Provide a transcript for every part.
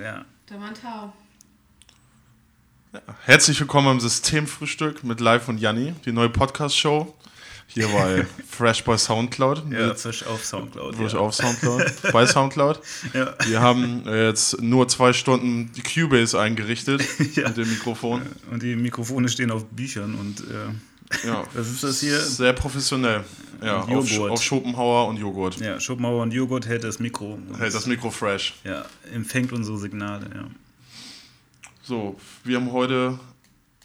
Ja. Der Mann Tau. Herzlich willkommen im Systemfrühstück mit Live und Janni, die neue Podcast-Show. Hier bei Fresh by Soundcloud. Ja, Mit- frisch auf Soundcloud. Frisch ja. auf Soundcloud. bei Soundcloud. Ja. Wir haben äh, jetzt nur zwei Stunden die Cubase eingerichtet Ja. mit dem Mikrofon. Und die Mikrofone stehen auf Büchern und äh, Ja. Was ist das hier? Sehr professionell. Ja, auf, auf Schopenhauer und Joghurt. ja, Schopenhauer und Joghurt hält das Mikro. Hält das Mikro fresh. Ja, empfängt unsere Signale, ja. So, wir haben heute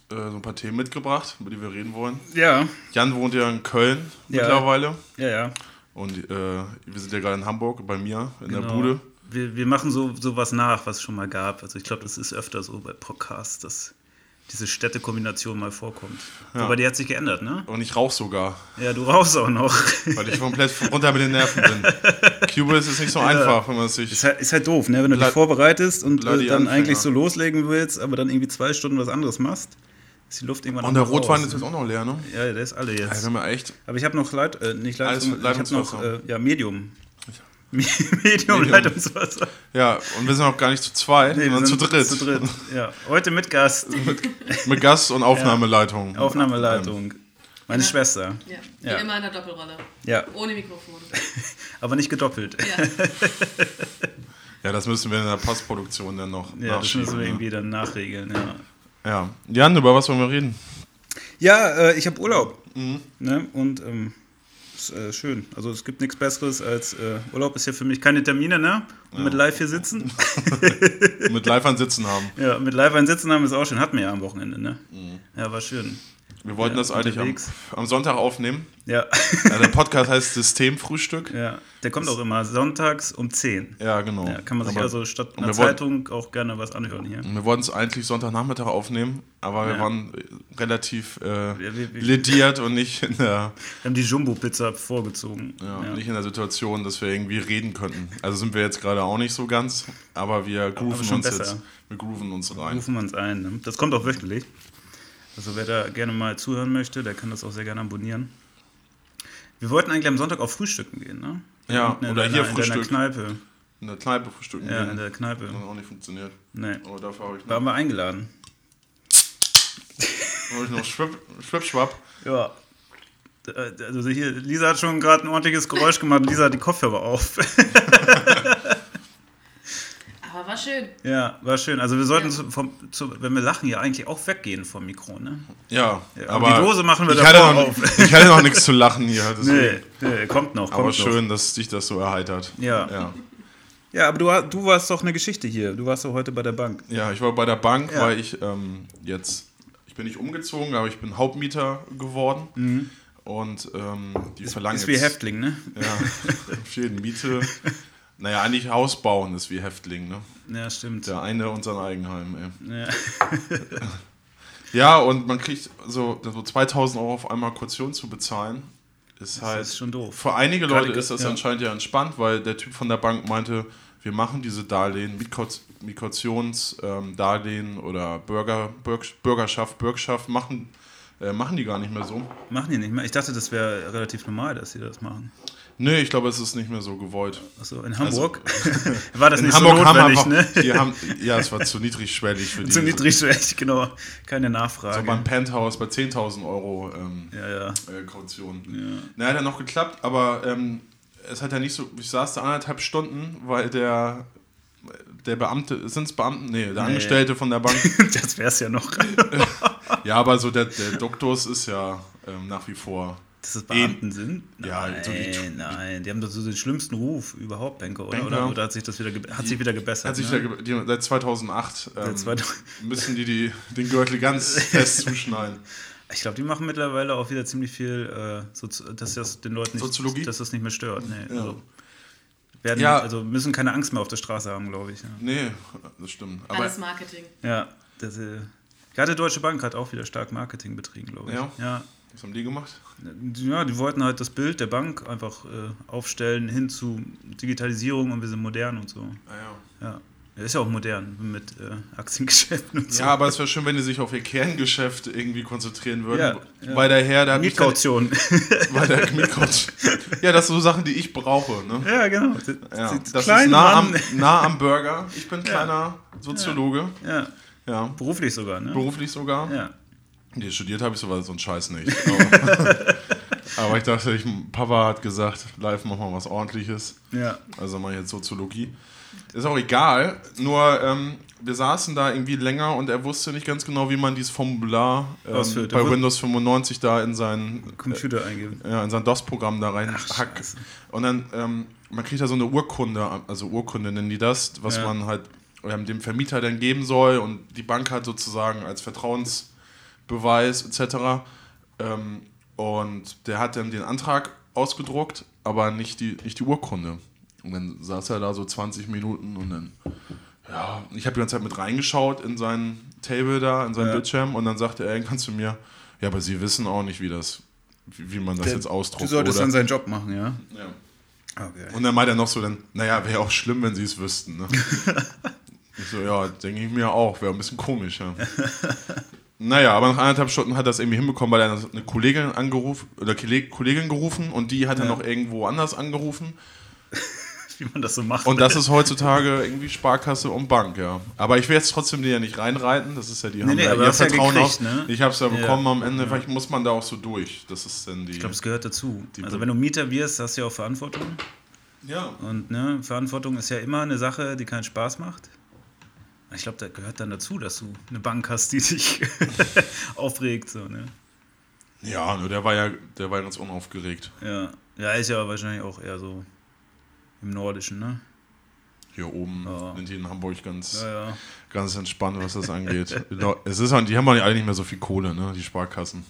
äh, so ein paar Themen mitgebracht, über die wir reden wollen. Ja, Jan wohnt ja in Köln Ja. mittlerweile. ja, ja. Und äh, wir sind ja gerade in Hamburg bei mir in der Genau. Bude. Wir, wir machen so sowas nach, was es schon mal gab. Also ich glaube, das ist öfter so bei Podcasts, dass diese Städtekombination mal vorkommt. Ja. Aber die hat sich geändert, ne? Und ich rauche sogar, Ja, du rauchst auch noch. weil ich komplett runter mit den Nerven bin. Cubase ist nicht so einfach, wenn man es sich. Ist halt, ist halt doof, ne? Wenn du dich vorbereitest und äh, dann Anfänger. eigentlich so loslegen willst, aber dann irgendwie zwei Stunden was anderes machst, ist die Luft irgendwann Und der auch raus. Rotwein ist jetzt auch noch leer, ne? Ja, der ist alle Ja, jetzt. wir echt. Aber ich habe noch Leit, äh, nicht Leitung, ich habe noch äh, ja, Medium. Medium, Medium. Leitungswasser. Ja, und wir sind auch gar nicht zu zweit, Nee, sondern zu dritt. Zu dritt. Ja. Heute mit Gast. Mit Gast und Aufnahmeleitung. Aufnahmeleitung. Meine Schwester. Ja. Wie Ja. immer in der Doppelrolle. Ja, Ohne Mikrofon. aber nicht gedoppelt. Ja. Ja, das müssen wir in der Postproduktion dann noch Ja, das müssen wir ne? irgendwie dann nachregeln. Ja, Ja. Jan, über was wollen wir reden? ja äh, ich habe Urlaub. Mhm. Ne? Und ähm, ist äh, schön. Also es gibt nichts Besseres als äh, Urlaub ist ja für mich keine Termine, ne? Und mit live hier sitzen. Mit live an Sitzen haben. ja, mit live ein Sitzen haben ist auch schön. Hatten wir ja am Wochenende, ne? Mhm. Ja, war schön. Wir wollten Ja, das eigentlich am, am Sonntag aufnehmen. Ja. Ja, der Podcast heißt Systemfrühstück. ja. Der kommt auch immer sonntags um 10. Ja, genau. Ja, kann man sich Aber- also statt einer wir wollten- Zeitung auch gerne was anhören hier. Wir wollten es eigentlich Sonntagnachmittag aufnehmen, aber wir waren relativ äh, lediert und nicht in der, Wir haben die Jumbo-Pizza vorgezogen. ja, nicht in der Situation, dass wir irgendwie reden könnten. Also sind wir jetzt gerade auch nicht so ganz, aber wir grooven schon uns besser. jetzt. Wir grooven uns rein. Rufen wir uns ein. Ne? Das kommt auch wöchentlich. Also wer da gerne mal zuhören möchte, der kann das auch sehr gerne abonnieren. Wir wollten eigentlich am Sonntag auch frühstücken gehen, ne? Ja, oder deiner- hier in deiner Frühstück. Kneipe. In der Kneipe frühstücken Ja, gehen. in der Kneipe. Hat auch nicht funktioniert. Nee. Aber dafür habe ich Da haben noch, wir eingeladen. hab ich noch Schwip, Schwipschwapp. Ja. Also hier, Lisa hat schon gerade ein ordentliches Geräusch gemacht. Lisa hat die Kopfhörer auf. Aber war schön. ja, war schön. Also wir sollten, Ja. zu, vom, zu, wenn wir lachen, ja eigentlich auch weggehen vom Mikro, ne? Ja, Ja, aber aber die Dose machen wir ich davor hatte noch, auf. Ich hatte noch nichts zu lachen hier. Nee, deswegen. nee, kommt noch, kommt Aber noch. schön, dass dich das so erheitert. Ja. ja. Ja, aber du, du warst doch eine Geschichte hier. Du warst doch heute bei der Bank. Ja, ich war bei der Bank, Ja. weil ich ähm, jetzt, ich bin nicht umgezogen, aber ich bin Hauptmieter geworden. Und ähm, die verlangen Mhm. Ist wie jetzt, Häftling, ne? Ja, viel Miete. Naja, eigentlich Haus bauen ist wie Häftling, ne? Ja, stimmt. Der eine und sein Eigenheim, ey. Ja. Ja, und man kriegt so, so 2000 Euro auf einmal Kaution zu bezahlen. Ist halt. ist schon doof. Für einige Gerade Leute ist das ja. anscheinend ja entspannt, weil der Typ von der Bank meinte, wir machen diese Darlehen, Migrationsdarlehen ähm, oder Bürger, Bürg, Bürgerschaft, Bürgschaft, machen, äh, machen die gar nicht mehr so. Machen die nicht mehr. Ich dachte, das wäre relativ normal, dass sie das machen. Nee, ich glaube, es ist nicht mehr so gewollt. Achso, in Hamburg war das Also nicht Hamburg so haben notwendig, einfach, ne? die haben, ja, es war zu niedrigschwellig für die. Zu niedrigschwellig, genau. Keine So Nachfrage. beim Penthouse bei 10.000 Euro ähm, ja, ja. äh, Kaution. Na, hat ja noch geklappt, aber ähm, es hat ja nicht so. Ich saß da anderthalb Stunden, weil der der Beamte, sind es Beamten? Nee, der Angestellte von der Bank. das wär's ja noch. ja, aber so der, der Doktus ist ja ähm, nach wie vor. Dass das Beamten sind? Ja, nein, so die- nein. Die haben doch so den schlimmsten Ruf überhaupt, Banker, oder? Banker. Oder, oder hat sich das wieder, hat sich wieder gebessert? Hat sich ne? der, ge- die, seit 2008 ähm, Seit 2000 müssen die, die den Gürtel ganz fest zuschneiden. Ich glaube, die machen mittlerweile auch wieder ziemlich viel, äh, so, dass das den Leuten nicht, Soziologie? dass das nicht mehr stört. Nee, Ja. also, werden, Ja. also müssen keine Angst mehr auf der Straße haben, glaube ich. Ja, Nee, das stimmt. Aber Alles Marketing. ja das, äh, gerade Deutsche Bank hat auch wieder stark Marketing betrieben, glaube ich. Ja? ja. Was haben die gemacht? Ja, die wollten halt das Bild der Bank einfach äh, aufstellen hin zu Digitalisierung und wir sind modern und so. Ah, ja. Ja. Ja, ist ja auch modern mit äh, Aktiengeschäften und so. Ja, aber es wäre schön, wenn die sich auf ihr Kerngeschäft irgendwie konzentrieren würden. Ja, ja. Weil der Herr, nicht Mietkaution. Weil der Mietkaution. Ja, das sind so Sachen, die ich brauche. Ne? ja, genau. Ja, das ist nah am, nah am Burger. Ich bin kleiner Soziologe. Ja, Ja. beruflich sogar, ne? Beruflich sogar. Ja. Nee, studiert habe ich sowas, so einen Scheiß nicht. Aber, aber ich dachte, ich, Papa hat gesagt, live machen wir was ordentliches. Ja. Also mal jetzt Soziologie. Ist auch egal, nur ähm, wir saßen da irgendwie länger und er wusste nicht ganz genau, wie man dieses Formular ähm, bei Windows 95 da in sein, Computer eingeben. ja, in sein DOS-Programm da rein Ach, hackt. Scheiße. Und dann, ähm, man kriegt da so eine Urkunde, also Urkunde nennen die das, was Ja. man halt ähm, dem Vermieter dann geben soll und die Bank hat sozusagen als Vertrauensbeweis etc. Ähm, und der hat dann den Antrag ausgedruckt, aber nicht die, nicht die Urkunde. Und dann saß er da so 20 Minuten und dann, ja, ich habe die ganze Zeit mit reingeschaut in sein Table da, in sein Ja. Bildschirm und dann sagte er irgendwann zu mir, ja, aber Sie wissen auch nicht, wie das, wie, wie man das Der- jetzt ausdruckt. Du solltest oder? dann seinen Job machen, ja? ja. Okay. Und dann meint er noch so, dann, naja, wäre auch schlimm, wenn sie es wüssten. Ne? ich so, ja, denke ich mir auch, wäre ein bisschen komisch, ja. naja, aber nach anderthalb Stunden hat er das irgendwie hinbekommen, weil er eine Kollegin angerufen, oder Kolleg- Kollegin gerufen und die hat er Ja. noch irgendwo anders angerufen. Wie man das so macht. Und das ist heutzutage irgendwie Sparkasse und Bank, ja. Aber ich will jetzt trotzdem die ja nicht reinreiten, das ist ja die, haben nee, ja aber ihr hast ja Vertrauen gekriegt, ne? Ich habe es ja Ja. bekommen am Ende, vielleicht muss man da auch so durch. Das ist dann die... Ich glaube, es gehört dazu. Also wenn du Mieter wirst, hast du ja auch Verantwortung. ja. Und ne, Verantwortung ist ja immer eine Sache, die keinen Spaß macht. Ich glaube, da gehört dann dazu, dass du eine Bank hast, die dich aufregt. So, ne? Ja, nur der war ja, der war ganz unaufgeregt. ja. ja, ist ja wahrscheinlich auch eher so im Nordischen, ne? Hier oben Ja. sind die in Hamburg ganz... Ja, ja. ganz entspannt, was das angeht. es ist halt, die haben halt alle nicht mehr so viel Kohle, ne, die Sparkassen.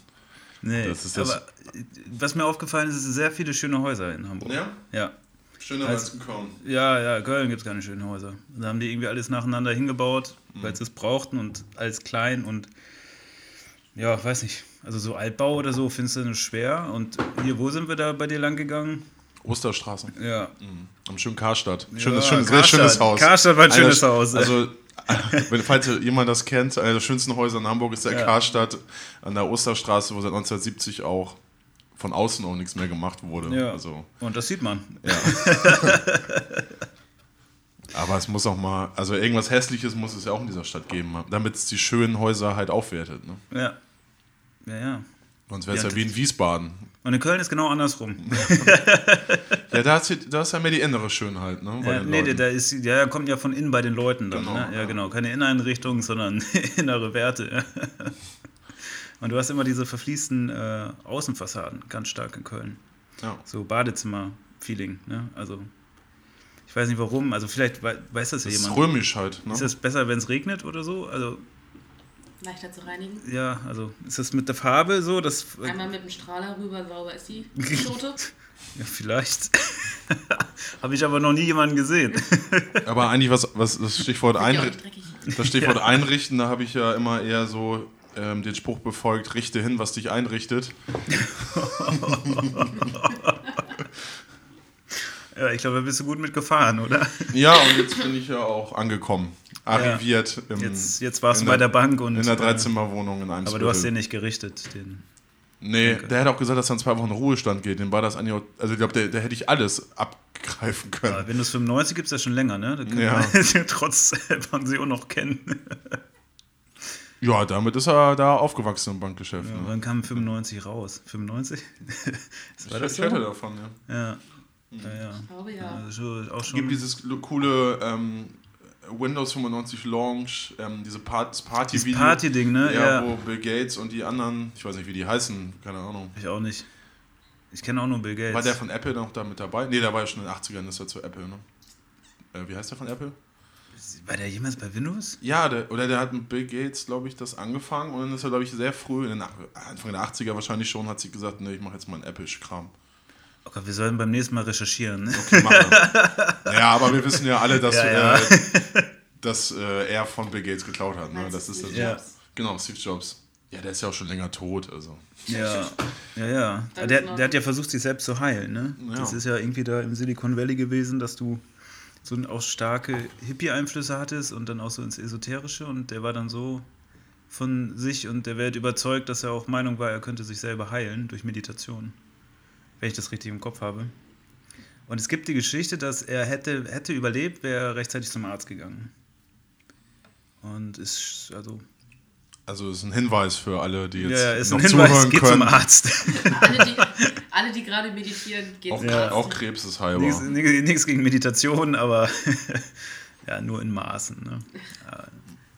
Nee, Das ist das- aber äh, was mir aufgefallen ist, es sind sehr viele schöne Häuser in Hamburg. Ja? Ja, Schöner Also- als gekommen. ja, ja Köln gibt es keine schönen Häuser. Da haben die irgendwie alles nacheinander hingebaut, weil sie es brauchten und alles klein und ja, weiß nicht. Also so Altbau oder so findest du nur schwer. Und hier, wo sind wir da bei dir lang gegangen? Osterstraße. Ja, Am schönen Karstadt. Schönes, Ja, schönes, sehr Karstadt. schönes Haus. Karstadt war ein Einer- schönes Haus, ey. Also, wenn, falls jemand das kennt, einer der schönsten Häuser in Hamburg ist der Ja. Karstadt an der Osterstraße, wo seit 1970 auch von außen auch nichts mehr gemacht wurde. ja. Also, Und das sieht man. ja. Aber es muss auch mal, also irgendwas Hässliches muss es ja auch in dieser Stadt geben, damit es die schönen Häuser halt aufwertet. Ne? Ja. Ja, ja. Sonst wäre es Ja, ja, wie in Wiesbaden. Und in Köln ist genau andersrum. Ja, da ist, da ist ja mehr die innere Schönheit, ne? bei Ja, nee, Leuten. da ist, ja, kommt ja von innen bei den Leuten dann. Genau, ne? Ja, ja. genau. Keine Inneneinrichtung, sondern innere Werte. Und du hast immer diese verfließten äh, Außenfassaden, ganz stark in Köln. ja. So Badezimmer-Feeling. Ne? Also, ich weiß nicht warum. Also, vielleicht wei- weiß das ja Das ist jemand. römisch halt. Ne? Ist das besser, wenn es regnet oder so? Also, Leichter zu reinigen. ja, also, ist das mit der Farbe so? Das, Einmal mit dem Strahler rüber, sauber ist die Schote. ja, vielleicht. Habe ich aber noch nie jemanden gesehen. Aber eigentlich, was, was das Stichwort, Ist ja Einri das Stichwort einrichten, da habe ich ja immer eher so ähm, den Spruch befolgt, richte hin, was dich einrichtet. ja, ich glaube, da bist du gut mitgefahren, oder? Ja, und jetzt bin ich ja auch angekommen. Arriviert im, Jetzt, jetzt warst du bei der der- Bank und. in der äh, Dreizimmerwohnung in einem Aber du hast den nicht gerichtet. Den. Nee, der hätte auch gesagt, dass er in zwei Wochen in Ruhestand geht. Den war das eigentlich also ich glaube, der, der hätte ich alles abgreifen können. Ja, Windows 95 gibt es ja schon länger, ne? Da können Ja. wir trotz Pension noch kennen. Ja, damit ist er da aufgewachsen im Bankgeschäft. Ja, ne? wann kam 95 raus? 95? Ich, war das ich so? hätte davon, ja. Ja. Ja, ja. Ich glaube ja. ja schon, auch Es schon. gibt dieses coole ähm, Windows 95 Launch, ähm, diese Part dieses Party-Video. Party-Ding, ne? ja, Ja. wo Bill Gates und die anderen, ich weiß nicht, wie die heißen, keine Ahnung. Ich auch nicht. Ich kenne auch nur Bill Gates. War der von Apple noch da mit dabei? Nee, der war ja schon in den 80ern, ist er zu Apple, ne? Äh, wie heißt der von Apple? War der jemals bei Windows? Ja, der, oder der hat mit Bill Gates, glaube ich, das angefangen und dann ist er, glaube ich, sehr früh, in den, Anfang der 80er wahrscheinlich schon, hat sie gesagt, ne, ich mache jetzt mal einen Apple-Kram. Oh Gott, wir sollen beim nächsten Mal recherchieren. Ne? Okay, mach mal. ja, aber wir wissen ja alle, dass, Ja, ja. Äh, dass äh, er von Bill Gates geklaut hat. Ne? Das ist Ja. Jobs? Genau, Steve Jobs. Ja, der ist ja auch schon länger tot. Also. Ja, ja, ja. Der, der hat ja versucht, sich selbst zu heilen. Ne? Ja. Das ist ja irgendwie da im Silicon Valley gewesen, dass du so auch starke Hippie-Einflüsse hattest und dann auch so ins Esoterische und der war dann so von sich und der wird überzeugt, dass er auch Meinung war, er könnte sich selber heilen durch Meditation. Wenn ich das richtig im Kopf habe. Und es gibt die Geschichte, dass er hätte, hätte überlebt, wäre er rechtzeitig zum Arzt gegangen. Und ist, also, Also ist ein Hinweis für alle, die ja, jetzt ja, ist noch ein Hinweis, zuhören geht können. zum Arzt. Alle, die, alle, die gerade meditieren, gehen Auch, zum Ja. Arzt. auch Krebs ist heilbar. Nichts, nichts gegen Meditation, aber ja, nur in Maßen. Ne? Ja.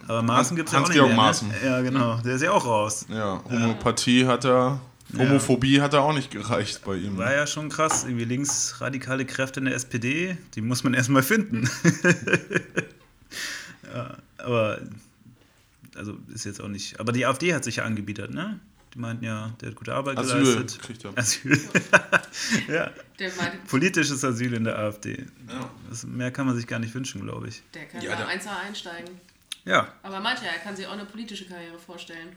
Aber Maßen gibt es ja auch nicht Hans-Georg mehr. Maaßen. Ne? Ja, genau. Der ist ja auch raus. Ja, Homöopathie hat er, Homophobie hat er auch nicht gereicht bei ihm. War ja schon krass. Irgendwie linksradikale Kräfte in der SPD, die muss man erstmal finden. ja, aber, also ist jetzt auch nicht. Aber die AfD hat sich ja angebietet, ne? Die meinten ja, der hat gute Arbeit Asyl geleistet. kriegt er. Asyl. ja, politisches Asyl in der AfD. Ja. Das, mehr kann man sich gar nicht wünschen, glaube ich. der kann Ja, da 1 einsteigen. Ja, Aber er ja, er kann sich auch eine politische Karriere vorstellen.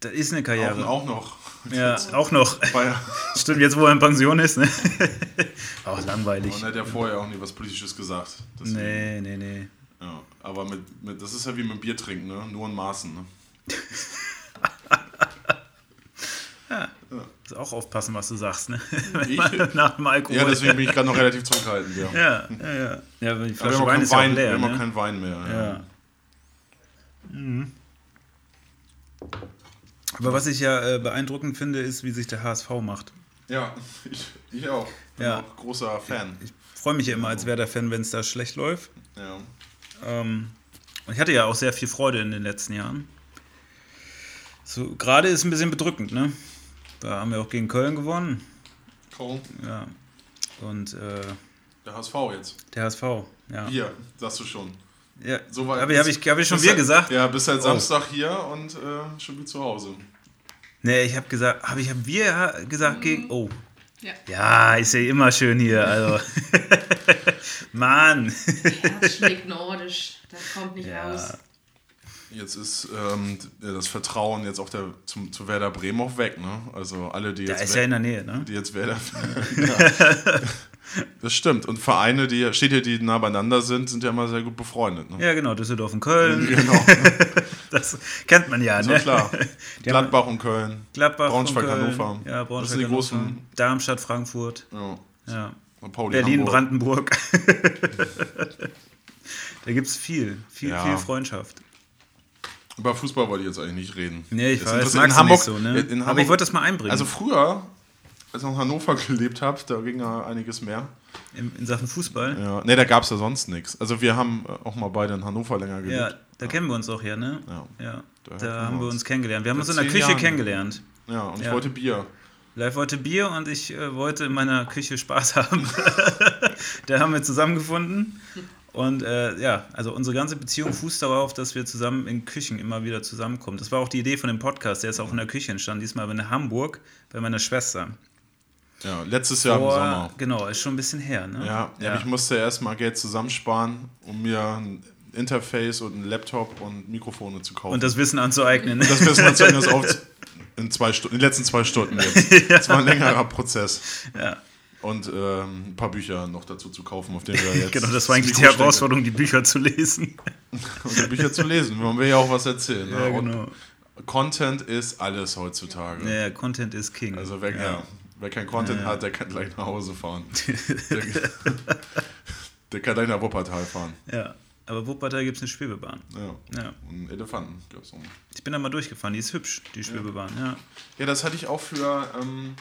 das ist eine Auch, Karriere. auch noch. Ja, auch noch. Stimmt, jetzt wo er in Pension ist, ne? Auch langweilig. man hat ja vorher auch nie was Politisches gesagt. Deswegen, Nee, nee, nee. Ja, aber mit, mit, das ist ja wie mit Bier trinken, ne? nur in Maßen. Ne? Muss auch aufpassen, was du sagst, ne? Ich? Nach dem Alkohol. Ja, deswegen bin ich gerade noch relativ zurückhaltend. Ja. Ja, ja, ja. Ja, aber die Aber wir Flasche haben auch Wein ist ja Wein, wir leer, haben auch ne? keinen Wein mehr. Ja. Ja. Mhm. Aber was ich ja äh, beeindruckend finde, ist, wie sich der HSV macht. Ja, ich, ich auch. Bin Ja. auch großer Fan. Ich freue mich ja immer als Werder-Fan, wenn es da schlecht läuft. Ja. Ähm, und ich hatte ja auch sehr viel Freude in den letzten Jahren. So, gerade ist ein bisschen bedrückend, ne? Da haben wir auch gegen Köln gewonnen. Cool. Ja. Und äh, Der HSV jetzt. der HSV, ja. Hier, sagst du schon. ja. So weit- habe ich, hab ich, schon wir gesagt? Ja, bis seit Oh. Samstag hier und äh, schon wieder zu Hause. Nee, ich habe gesagt, habe ich hab wir gesagt gegen. Oh. Ja. Ja, ist ja immer schön hier, also. Mann. Herz schlägt nordisch. Das kommt nicht Ja. raus. Jetzt ist ähm, das Vertrauen jetzt auch der, zum, zu Werder Bremen auch weg. Ne? Also alle, die jetzt, ist ja in der Nähe, ne? die jetzt Werder. ja. Das stimmt. Und Vereine, die Städte, die nah beieinander sind, sind ja immer sehr gut befreundet. Ne? Ja, genau, Düsseldorf und Köln. Genau, Das kennt man ja, ne? klar. Die haben Gladbach und Köln. Gladbach, Braunschweig, und Köln. Hannover. Ja, Das Braunschweig, sind die großen- Darmstadt, Frankfurt. Ja. Ja. Pauli, Berlin, Hamburg. Brandenburg. da gibt es viel, viel, Ja. viel Freundschaft. Über Fußball wollte ich jetzt eigentlich nicht reden. Nee, ich Das weiß, du nicht so, ne? in Hamburg, Aber ich wollte das mal einbringen. Also früher, als ich noch in Hannover gelebt habe, da ging ja einiges mehr. in, in Sachen Fußball. Ja. Ne, da gab es ja sonst nichts. Also wir haben äh, auch mal beide in Hannover länger Ja, gelebt. da kennen wir uns auch her, ne? Ja. Ja. Da kennen haben wir uns. kennengelernt. Wir haben uns in der Küche Jahren. kennengelernt. Ja, und ich Ja. wollte Bier. Live wollte Bier und ich äh, wollte in meiner Küche Spaß haben. da haben wir zusammengefunden. Und äh, ja, also unsere ganze Beziehung fußt darauf, dass wir zusammen in Küchen immer wieder zusammenkommen. Das war auch die Idee von dem Podcast, der ist auch in der Küche entstanden, diesmal in Hamburg bei meiner Schwester. Ja, letztes Jahr Vor- im Sommer. Genau, ist schon ein bisschen her, ne? Ja, ja. ich musste erst mal Geld zusammensparen, um mir ein Interface und einen Laptop und Mikrofone zu kaufen. Und das Wissen anzueignen. das wissen wir zumindest auf in, zwei Stunden, in den letzten zwei Stunden jetzt. Das war ein längerer Prozess. ja. Und ähm, ein paar Bücher noch dazu zu kaufen, auf denen wir jetzt. Genau, das war eigentlich die. Herausforderung, die Bücher zu lesen. Und die Bücher zu lesen. Man will ja auch was erzählen. Ja, ne? Und genau. Content ist alles heutzutage. Ja, Content is King. Also wer, ja. Wer kein Content hat, der kann gleich nach Hause fahren. der, der kann gleich nach Wuppertal fahren. ja. Aber Wuppertal gibt es eine Schwebebahn. Ja. Ja. Und einen Elefanten gab es auch. Ich bin da mal durchgefahren, die ist hübsch, die Schwebebahn, ja. Ja, das hatte ich auch für. Ähm,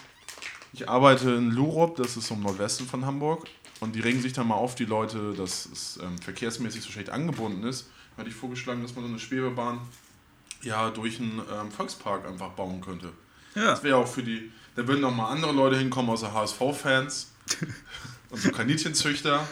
ich arbeite in Lurup, das ist im Nordwesten von Hamburg. Und die regen sich dann mal auf, die Leute, dass es ähm, verkehrsmäßig so schlecht angebunden ist. Da hatte ich vorgeschlagen, dass man so eine Schwebebahn ja durch einen ähm, Volkspark einfach bauen könnte. Ja, Das wäre auch für die. Da würden noch mal andere Leute hinkommen, außer HSV-Fans und so Kaninchenzüchter.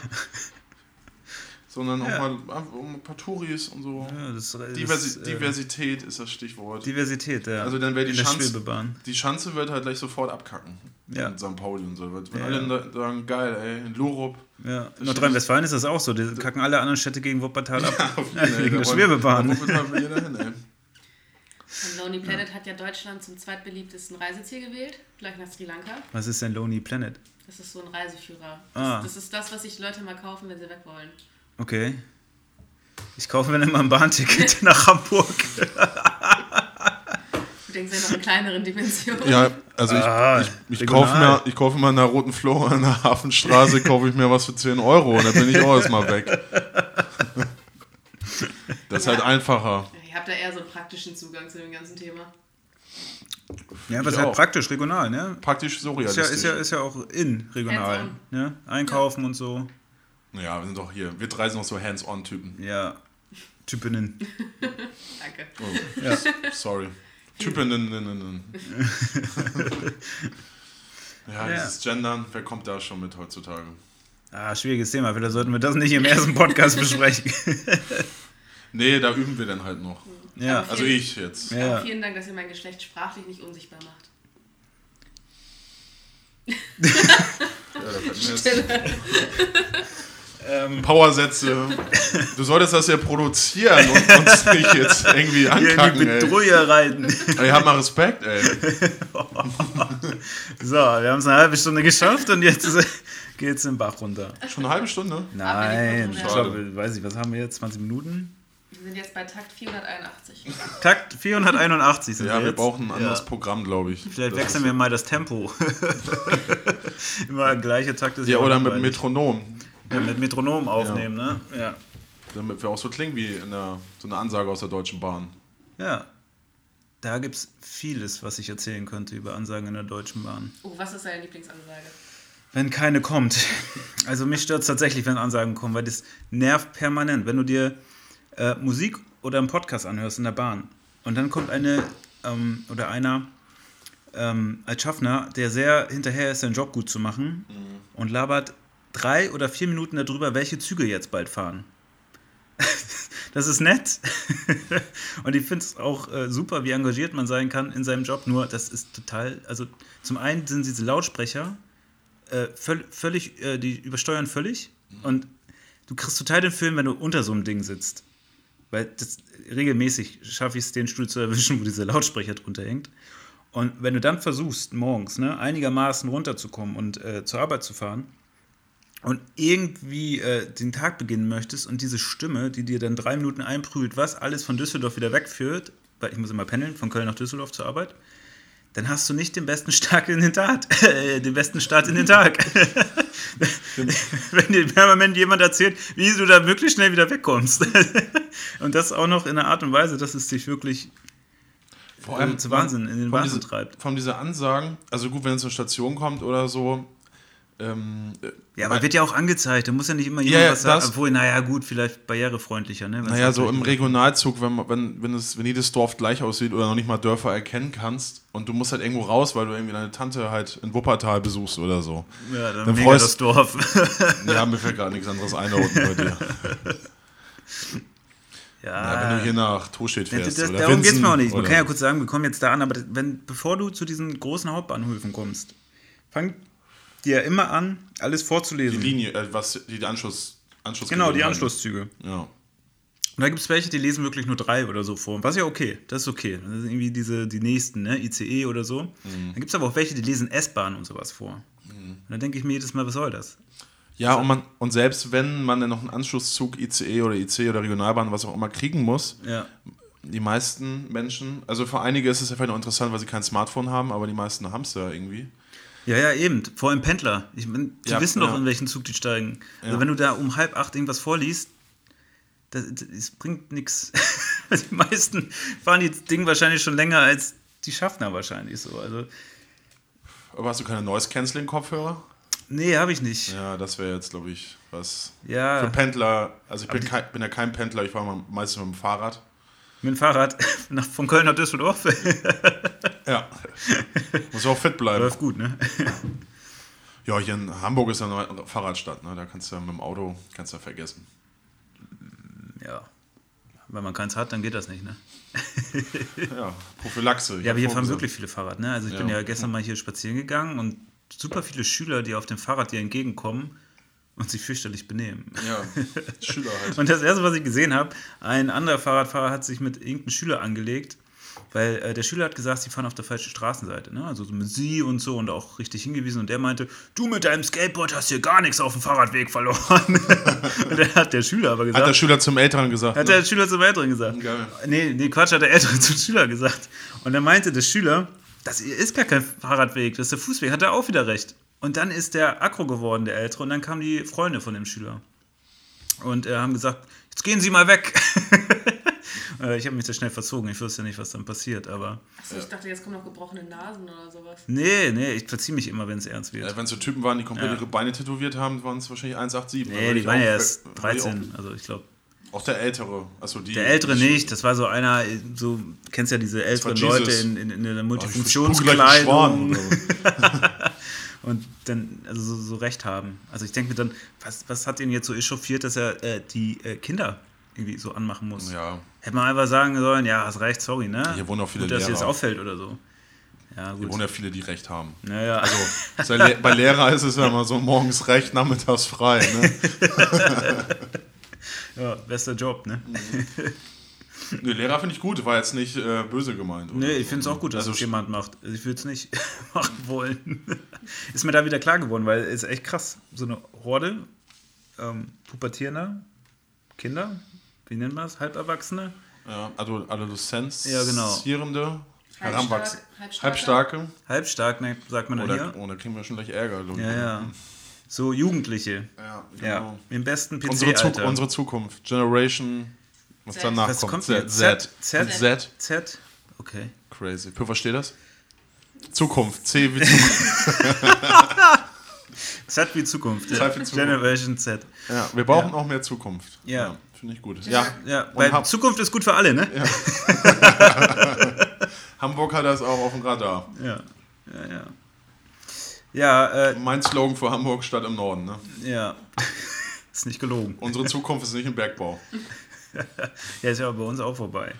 Sondern auch Ja. mal ein paar Touris und so. ja das, das Diversi äh, Diversität ist das Stichwort. Diversität, ja. Also dann wäre die Chance- Schwebebahn. Die Schanze wird halt gleich sofort abkacken. Ja. In St. Pauli und so. Wenn Ja. alle sagen, geil, ey, in Lurup. Ja. In Nordrhein-Westfalen ist das auch so. Die kacken alle anderen Städte gegen Wuppertal ab. auf Ja, wegen da der wollen- Schwebebahn. wollen wir jeder hin, ey. Und Lonely Planet hat ja Deutschland zum zweitbeliebtesten Reiseziel gewählt, gleich nach Sri Lanka. Was ist denn Lonely Planet? Das ist so ein Reiseführer. Ah. Das, das ist das, was sich Leute mal kaufen, wenn sie weg wollen. Okay. Ich kaufe mir immer ein Bahnticket nach Hamburg. Du denkst ja noch in kleineren Dimensionen. Ja, also ich, Ah, ich, ich, kaufe mir, ich kaufe mir an der Roten Flora an der Hafenstraße, kaufe ich mir was für 10 Euro und dann bin ich auch erstmal weg. Das ist halt einfacher. Ich habe da eher so einen praktischen Zugang zu dem ganzen Thema. Ja, aber Ich ist halt auch. praktisch, regional, ne? Praktisch so Ist ja, ist, ja, ist ja auch in regional. Ne? Einkaufen und so. Ja, wir sind doch hier. Wir drei sind noch so Hands-on-Typen. Ja. Typinnen. Danke. Oh, Ja. sorry. Typinnen. Ja, Ja. dieses Gendern, wer kommt da schon mit heutzutage? Ah, schwieriges Thema. Vielleicht sollten wir das nicht im ersten Podcast besprechen. Nee, da üben wir dann halt noch. ja. Also ich jetzt. Ja. Vielen Dank, dass ihr mein Geschlecht sprachlich nicht unsichtbar macht. Ja, Ähm, Powersätze. Du solltest das ja produzieren und uns nicht jetzt irgendwie hier in die ankacken, ey. Betrüger reiten. Ey, hab mal Respekt, ey. So, wir haben es eine halbe Stunde geschafft und jetzt geht es den Bach runter. Schon eine halbe Stunde? Nein, ich glaube, weiß ich, was haben wir jetzt? 20 Minuten? Wir sind jetzt bei Takt 481. Takt 481 sind Ja, wir wir jetzt. brauchen ein anderes Ja. Programm, glaube ich. Vielleicht Das- wechseln wir mal das Tempo. Immer gleiche Takt ist Ja, oder mit. Metronom. ja, mit Metronom aufnehmen, ne? Ja. Damit wir auch so klingen wie in der, so eine Ansage aus der Deutschen Bahn. Ja. Da gibt es vieles, was ich erzählen könnte über Ansagen in der Deutschen Bahn. Oh, was ist deine Lieblingsansage? Wenn keine kommt. Also mich stört es tatsächlich, wenn Ansagen kommen, weil das nervt permanent. Wenn du dir äh, Musik oder einen Podcast anhörst in der Bahn und dann kommt eine ähm, oder einer ähm, als Schaffner, der sehr hinterher ist, seinen Job gut zu machen und labert drei oder vier Minuten darüber, welche Züge jetzt bald fahren. Das ist nett. Und ich finde es auch äh, super, wie engagiert man sein kann in seinem Job. Nur, das ist total. Also, zum einen sind diese Lautsprecher äh, völ völlig, äh, die übersteuern völlig. Und du kriegst total den Film, wenn du unter so einem Ding sitzt. Weil das, regelmäßig schaffe ich es, den Stuhl zu erwischen, wo dieser Lautsprecher drunter hängt. Und wenn du dann versuchst, morgens ne, einigermaßen runterzukommen und äh, zur Arbeit zu fahren und irgendwie äh, den Tag beginnen möchtest und diese Stimme, die dir dann drei Minuten einprügelt, was alles von Düsseldorf wieder wegführt, weil ich muss immer pendeln, von Köln nach Düsseldorf zur Arbeit, dann hast du nicht den besten Start in den Tag. Äh, den besten Start in den Tag. Wenn dir permanent jemand erzählt, wie du da möglichst schnell wieder wegkommst. und das auch noch in einer Art und Weise, dass es dich wirklich Vor äh, zu Wahnsinn, in den Wahnsinn diese, treibt. Von diese Ansagen, also gut, wenn es zur Station kommt oder so. Ähm, äh, Ja, aber wird ja auch angezeigt. Da muss ja nicht immer jemand ja, was sagen. das- Obwohl, naja, gut, vielleicht barrierefreundlicher. Ne? Naja, so im Regionalzug, wenn, wenn, wenn, es, wenn jedes Dorf gleich aussieht oder noch nicht mal Dörfer erkennen kannst und du musst halt irgendwo raus, weil du irgendwie deine Tante halt in Wuppertal besuchst oder so. Ja, dann, dann mega freust- das Dorf. Ja, mir fällt gerade nichts anderes ein da unten bei dir. Ja, wenn du hier nach Tostedt Das, fährst. das, oder darum geht es mir auch nicht. Man kann ja kurz sagen, wir kommen jetzt da an, aber das- wenn, bevor du zu diesen großen Hauptbahnhöfen kommst, fang dir immer an, alles Die vorzulesen. Linie, äh, was, die, die Anschluss, Anschluss genau, die Anschlusszüge. Ja. Und da gibt es welche, die lesen wirklich nur drei oder so vor. Was ja okay, das ist okay. Das sind irgendwie diese, die nächsten, ne? ICE oder so. Mhm. Dann gibt es aber auch welche, die lesen S-Bahn und sowas vor. Und dann denke ich mir jedes Mal, was soll das? Ja, und, man, und selbst wenn man dann noch einen Anschlusszug ICE oder IC oder Regionalbahn, was auch immer, kriegen muss, Ja. die meisten Menschen, also für einige ist es ja vielleicht noch interessant, weil sie kein Smartphone haben, aber die meisten haben es ja irgendwie. Ja, ja, eben. Vor allem Pendler. Ich mein, die Ja, wissen doch, ja. in welchen Zug die steigen. Also Ja. wenn du da um halb acht irgendwas vorliest, das, das bringt nichts. Die meisten fahren die Ding wahrscheinlich schon länger als die Schaffner wahrscheinlich so. Also, Aber hast du keine Noise-Canceling-Kopfhörer? nee, habe ich nicht. Ja, das wäre jetzt, glaube ich, was. Für Ja, Pendler, also ich bin, kein, bin ja kein Pendler, ich fahre meistens mit dem Fahrrad. mit dem Fahrrad nach, von Köln nach Düsseldorf. Ja. Muss auch fit bleiben. Läuft gut, ne? Ja, hier in Hamburg ist ja eine Fahrradstadt, ne? Da kannst du ja mit dem Auto, kannst du ja vergessen. Ja. Wenn man keins hat, dann geht das nicht, ne? Ja, Prophylaxe. Ja, aber hier fahren wirklich viele Fahrrad, ne? Also ich bin Ja. ja gestern mal hier spazieren gegangen und super viele Schüler, die auf dem Fahrrad dir entgegenkommen und sich fürchterlich benehmen. Ja, Schüler halt. Und das erste, was ich gesehen habe, ein anderer Fahrradfahrer hat sich mit irgendeinem Schüler angelegt weil äh, der Schüler hat gesagt, sie fahren auf der falschen Straßenseite, ne? Also so mit sie und so und auch richtig hingewiesen. Und der meinte, du mit deinem Skateboard hast hier gar nichts auf dem Fahrradweg verloren. und dann hat der Schüler aber gesagt. Hat der Schüler zum Älteren gesagt. Hat ne? der Schüler zum Älteren gesagt. Geil. Nee, nee, Quatsch, hat der Ältere zum Schüler gesagt. Und dann meinte der Schüler, das ist gar kein Fahrradweg, das ist der Fußweg. Hat er auch wieder recht. Und dann ist der aggro geworden, der Ältere. Und dann kamen die Freunde von dem Schüler. Und äh, haben gesagt, jetzt gehen Sie mal weg. Äh, ich habe mich da schnell verzogen. Ich wusste ja nicht, was dann passiert. Aber Achso, ich dachte, jetzt kommen noch gebrochene Nasen oder sowas. nee, nee, ich verziehe mich immer, wenn es ernst wird. Wenn es so Typen waren, die komplett Ja. ihre Beine tätowiert haben, waren es wahrscheinlich 187. nee, die waren ja erst 13. Also ich glaube, Auch, der Ältere. Also die, der Ältere die- nicht. Das war so einer, so, du kennst ja diese älteren. Leute in, in, in der Oh, Multifunktionskleidung. und dann also so, so recht haben. Also ich denke mir dann, was, was hat ihn jetzt so echauffiert, dass er äh, die äh, Kinder irgendwie so anmachen muss? Ja, Hätte man einfach sagen sollen, ja, hast recht, sorry, ne? Hier wohnen auch viele Gut, dass dir das Lehrer. auffällt oder so. Ja, hier gut. wohnen ja viele, die Recht haben. Naja, also, Bei Lehrer ist es ja immer so, morgens recht, nachmittags frei. Ne? ja, bester Job, ne? Nee, Lehrer finde ich gut, war jetzt nicht äh, böse gemeint. oder Nee, ich finde es auch gut, dass also, es jemand macht. Also ich würde es nicht machen wollen. ist mir da wieder klar geworden, weil es ist echt krass. So eine Horde ähm, pubertierender Kinder, wie nennt man das? Halberwachsene? Ja, also Adoleszenzierende, Ja, genau. Heranwachsende, Halbstark- Halbstarke. Halbstark, ne, sagt man dann Oder, hier. oh, da kriegen wir schon gleich Ärger. Ja, ja. So Jugendliche. Ja, Ja, genau. im besten Unsere, Zuk PC-Alter. unsere Zukunft. Generation, was Z. danach Was kommt. kommt Z. Z. Z? Z. Z? Okay. Crazy. Für was steht das? Zukunft. C wie Zukunft. Z wie Zukunft. Z Ja. wie Zukunft. Generation Z. Ja, wir brauchen auch mehr Zukunft. Ja. Finde ich gut. Ja, Ja, weil hab- Zukunft ist gut für alle, ne? Hamburg hat das auch auf dem Radar. Ja. Ja, ja. Ja, äh, Mein Slogan für Hamburg statt im Norden. Ne? ja. ist nicht gelogen. Unsere Zukunft ist nicht im Bergbau. Ja, ist ja bei uns auch vorbei.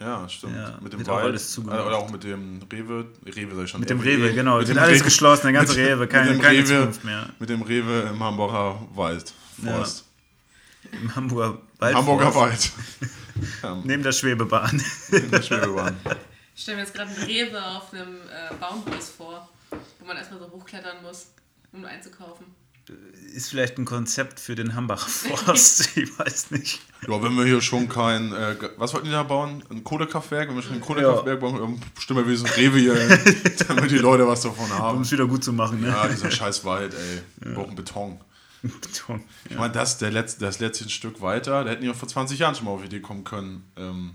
Ja, stimmt. Ja, mit dem auch Wald. alles zugemacht. Oder auch mit dem Rewe. Rewe sag ich schon. Mit dem. Rewe, genau. Mit dem alles Rewe- geschlossen, der ganze mit- Rewe, keine, keine Rewe- Zukunft mehr. Mit dem Rewe im Hamburger Wald. Forst. Im Hamburger Wald. Hamburger Wald. ja, Neben der Schwebebahn. in der Schwebebahn. Ich stelle mir jetzt gerade einen Rewe auf einem äh, Baumhaus vor, wo man erstmal so hochklettern muss, um einzukaufen. Ist vielleicht ein Konzept für den Hambacher Forst. ich weiß nicht. Ja, wenn wir hier schon kein, äh, was wollten die da bauen? Ein Kohlekraftwerk? Wenn wir schon ein Kohlekraftwerk bauen, ähm, bestimmen wir wenigstens ein Rewe hier, damit die Leute was davon Um haben. es wieder gut zu machen, ne? Ja, dieser scheiß Wald, ey. Wir brauchen Beton. Beton. Ich meine, das, der letzte, das letzte Stück weiter, da hätten die auch vor 20 Jahren schon mal auf die Idee kommen können, ähm,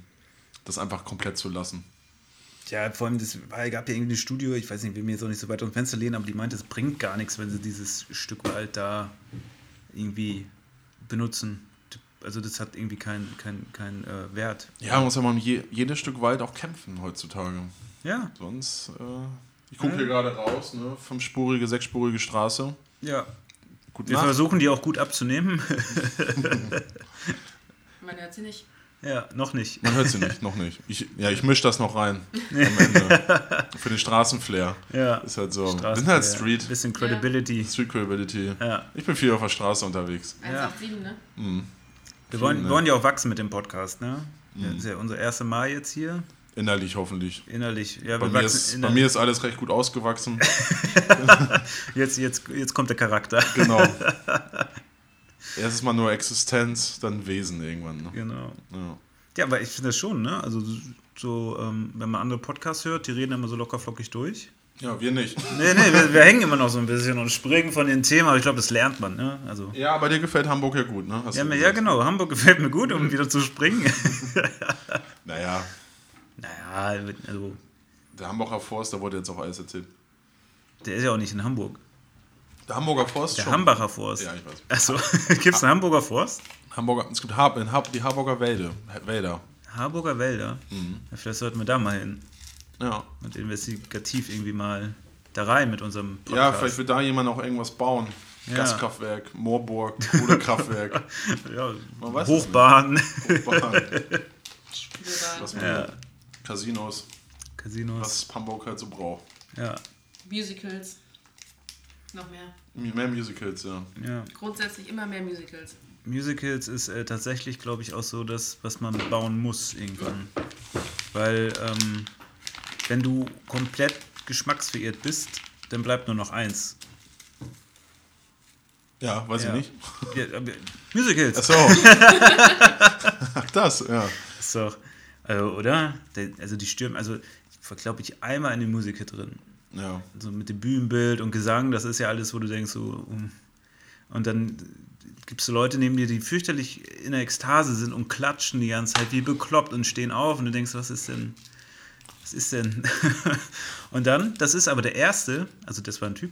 das einfach komplett zu lassen. Ja, vor allem, das war, gab ja irgendwie ein Studio, ich weiß nicht, will mir jetzt auch nicht so weit dem Fenster lehnen, aber die meinte, es bringt gar nichts, wenn sie dieses Stück Wald da irgendwie benutzen. Also das hat irgendwie keinen kein, kein, äh, Wert. Ja, man muss ja mal um je, jedes Stück Wald auch kämpfen heutzutage. Ja, Sonst, äh, ich gucke hier gerade raus, ne? Fünfspurige, sechsspurige Straße. ja. Gut Wir versuchen die auch gut abzunehmen. Man hört sie nicht. ja, noch nicht. Man hört sie nicht, noch nicht. Ich, ja, ich mische das noch rein am Ende. Für den Straßenflair. Ja. Ist halt so. Wir sind halt Street. Bisschen Credibility. Street Credibility. Ja. Ich bin viel auf der Straße unterwegs. 187, ne? Wir wollen, ne? wir wollen ja auch wachsen mit dem Podcast, ne? Das ist ja unser erstes Mal jetzt hier. Innerlich hoffentlich. Innerlich. Ja, Bei wir mir, ist, bei innerlich. mir ist alles recht gut ausgewachsen. Jetzt, jetzt, jetzt kommt der Charakter. Genau. Erstes Mal nur Existenz, dann Wesen irgendwann. Ne? Genau. Ja. Ja, aber ich finde das schon, ne? Also so, ähm, wenn man andere Podcasts hört, die reden immer so locker flockig durch. ja, wir nicht. Nee, nee, wir, wir hängen immer noch so ein bisschen und springen von den Themen, aber ich glaube, das lernt man, ne? Also. Ja, aber dir gefällt Hamburg ja gut, ne? Hast Ja, mir- ja, genau. Hamburg gefällt mir gut, um wieder zu springen. Naja, also, der Hamburger Forst, da wurde jetzt auch alles erzählt. der ist ja auch nicht in Hamburg. Der Hamburger Forst Der schon. Hambacher Forst. Ja, ich weiß. Achso, gibt es einen Hamburger Forst? Hamburger, es gibt Har in Har die Harburger Wälder. Wälder. Harburger Wälder. Mhm. Ja, vielleicht sollten wir da mal hin Ja. und investigativ irgendwie mal da rein mit unserem Podcast. ja, vielleicht wird da jemand auch irgendwas bauen. Ja. Gaskraftwerk, Moorburg, Kohlekraftwerk. ja, Man weiß Hochbahn, Hochbahn, Spielbahn. was Ja. Casinos, Casinos. was Hamburg halt so braucht. Ja, Musicals. Noch mehr. Mehr Musicals, ja. ja. Grundsätzlich immer mehr Musicals. Musicals ist äh, tatsächlich, glaube ich, auch so das, was man bauen muss irgendwann. Weil, ähm, wenn du komplett geschmacksverirrt bist, dann bleibt nur noch eins. Ja, weiß Ja. ich nicht. Ja, aber Musicals. Achso. Ach, das, ja. Ist doch, also, oder? Der, also die Stimmen, also glaube ich, einmal in dem Musical drin. Ja. So mit dem Bühnenbild und Gesang, das ist ja alles, wo du denkst, so. um- Und dann gibt es so Leute neben dir, die fürchterlich in der Ekstase sind und klatschen die ganze Zeit wie bekloppt und stehen auf und du denkst, was ist denn? Was ist denn? und dann, das ist aber der Erste, also das war ein Typ,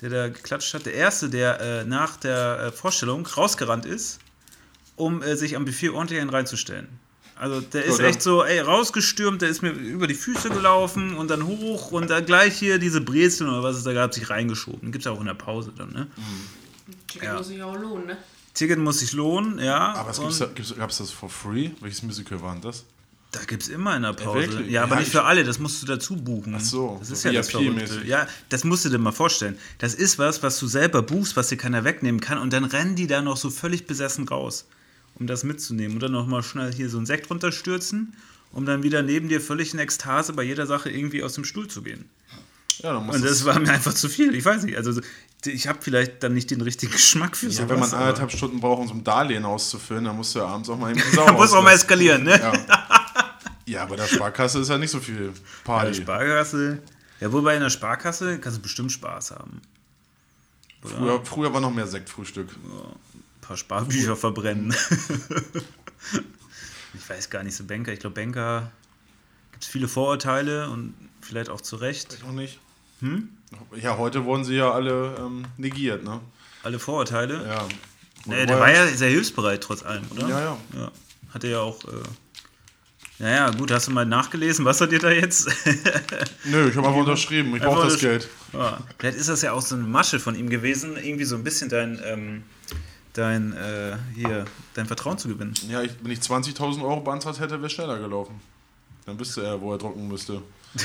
der da geklatscht hat, der Erste, der äh, nach der äh, Vorstellung rausgerannt ist, um äh, sich am Buffet ordentlich einen reinzustellen. Also der ist echt so, ey, rausgestürmt, der ist mir über die Füße gelaufen und dann hoch und dann gleich hier diese Brezeln oder was es da gab, sich reingeschoben. Gibt's ja auch in der Pause dann, ne? Ticket Ja. muss sich auch lohnen, ne? Ticket muss sich lohnen, ja. Aber und gibt's da, gibt's, gab's das for free? Welches Musical war denn das? Da gibt's immer in der Pause. wirklich? Ja, aber Ja, nicht ich- für alle, das musst du dazu buchen. Ach so, das so ist ja das. Verrückte. Ja, das musst du dir mal vorstellen. Das ist was, was du selber buchst, was dir keiner wegnehmen kann und dann rennen die da noch so völlig besessen raus, um das mitzunehmen und dann noch mal schnell hier so einen Sekt runterstürzen, um dann wieder neben dir völlig in Ekstase bei jeder Sache irgendwie aus dem Stuhl zu gehen. Ja, Und das war mir einfach zu viel. Ich weiß nicht. Also ich habe vielleicht dann nicht den richtigen Geschmack für ja, sowas. wenn man anderthalb Stunden braucht, um so ein Darlehen auszufüllen, dann musst du ja abends auch mal eben Sau Da muss auch mal eskalieren, ne? Ja. ja, bei der Sparkasse ist ja nicht so viel Bei der Party. Sparkasse. Ja, wobei in der Sparkasse kannst du bestimmt Spaß haben. Oder? Früher, früher war noch mehr Sektfrühstück. Ein paar Sparbücher verbrennen. ich weiß gar nicht, so Banker. Ich glaube, Banker gibt es viele Vorurteile und vielleicht auch zu Recht. Noch nicht. Ja, heute wurden sie ja alle ähm, negiert, ne? Alle Vorurteile. Ja. Nee, der war ja sehr hilfsbereit trotz allem, oder? Ja, ja. ja. Hat er ja auch. Äh, naja, gut, hast du mal nachgelesen, was hat dir da jetzt? Nö, ich habe einfach unterschrieben. Ich brauche das das- Geld. Ja, vielleicht ist das ja auch so eine Masche von ihm gewesen, irgendwie so ein bisschen dein, ähm, dein, äh, hier, dein Vertrauen zu gewinnen. Ja, ich, wenn ich 20.000 Euro beantragt hätte, wäre schneller gelaufen. Dann wüsste er, wo er drucken müsste.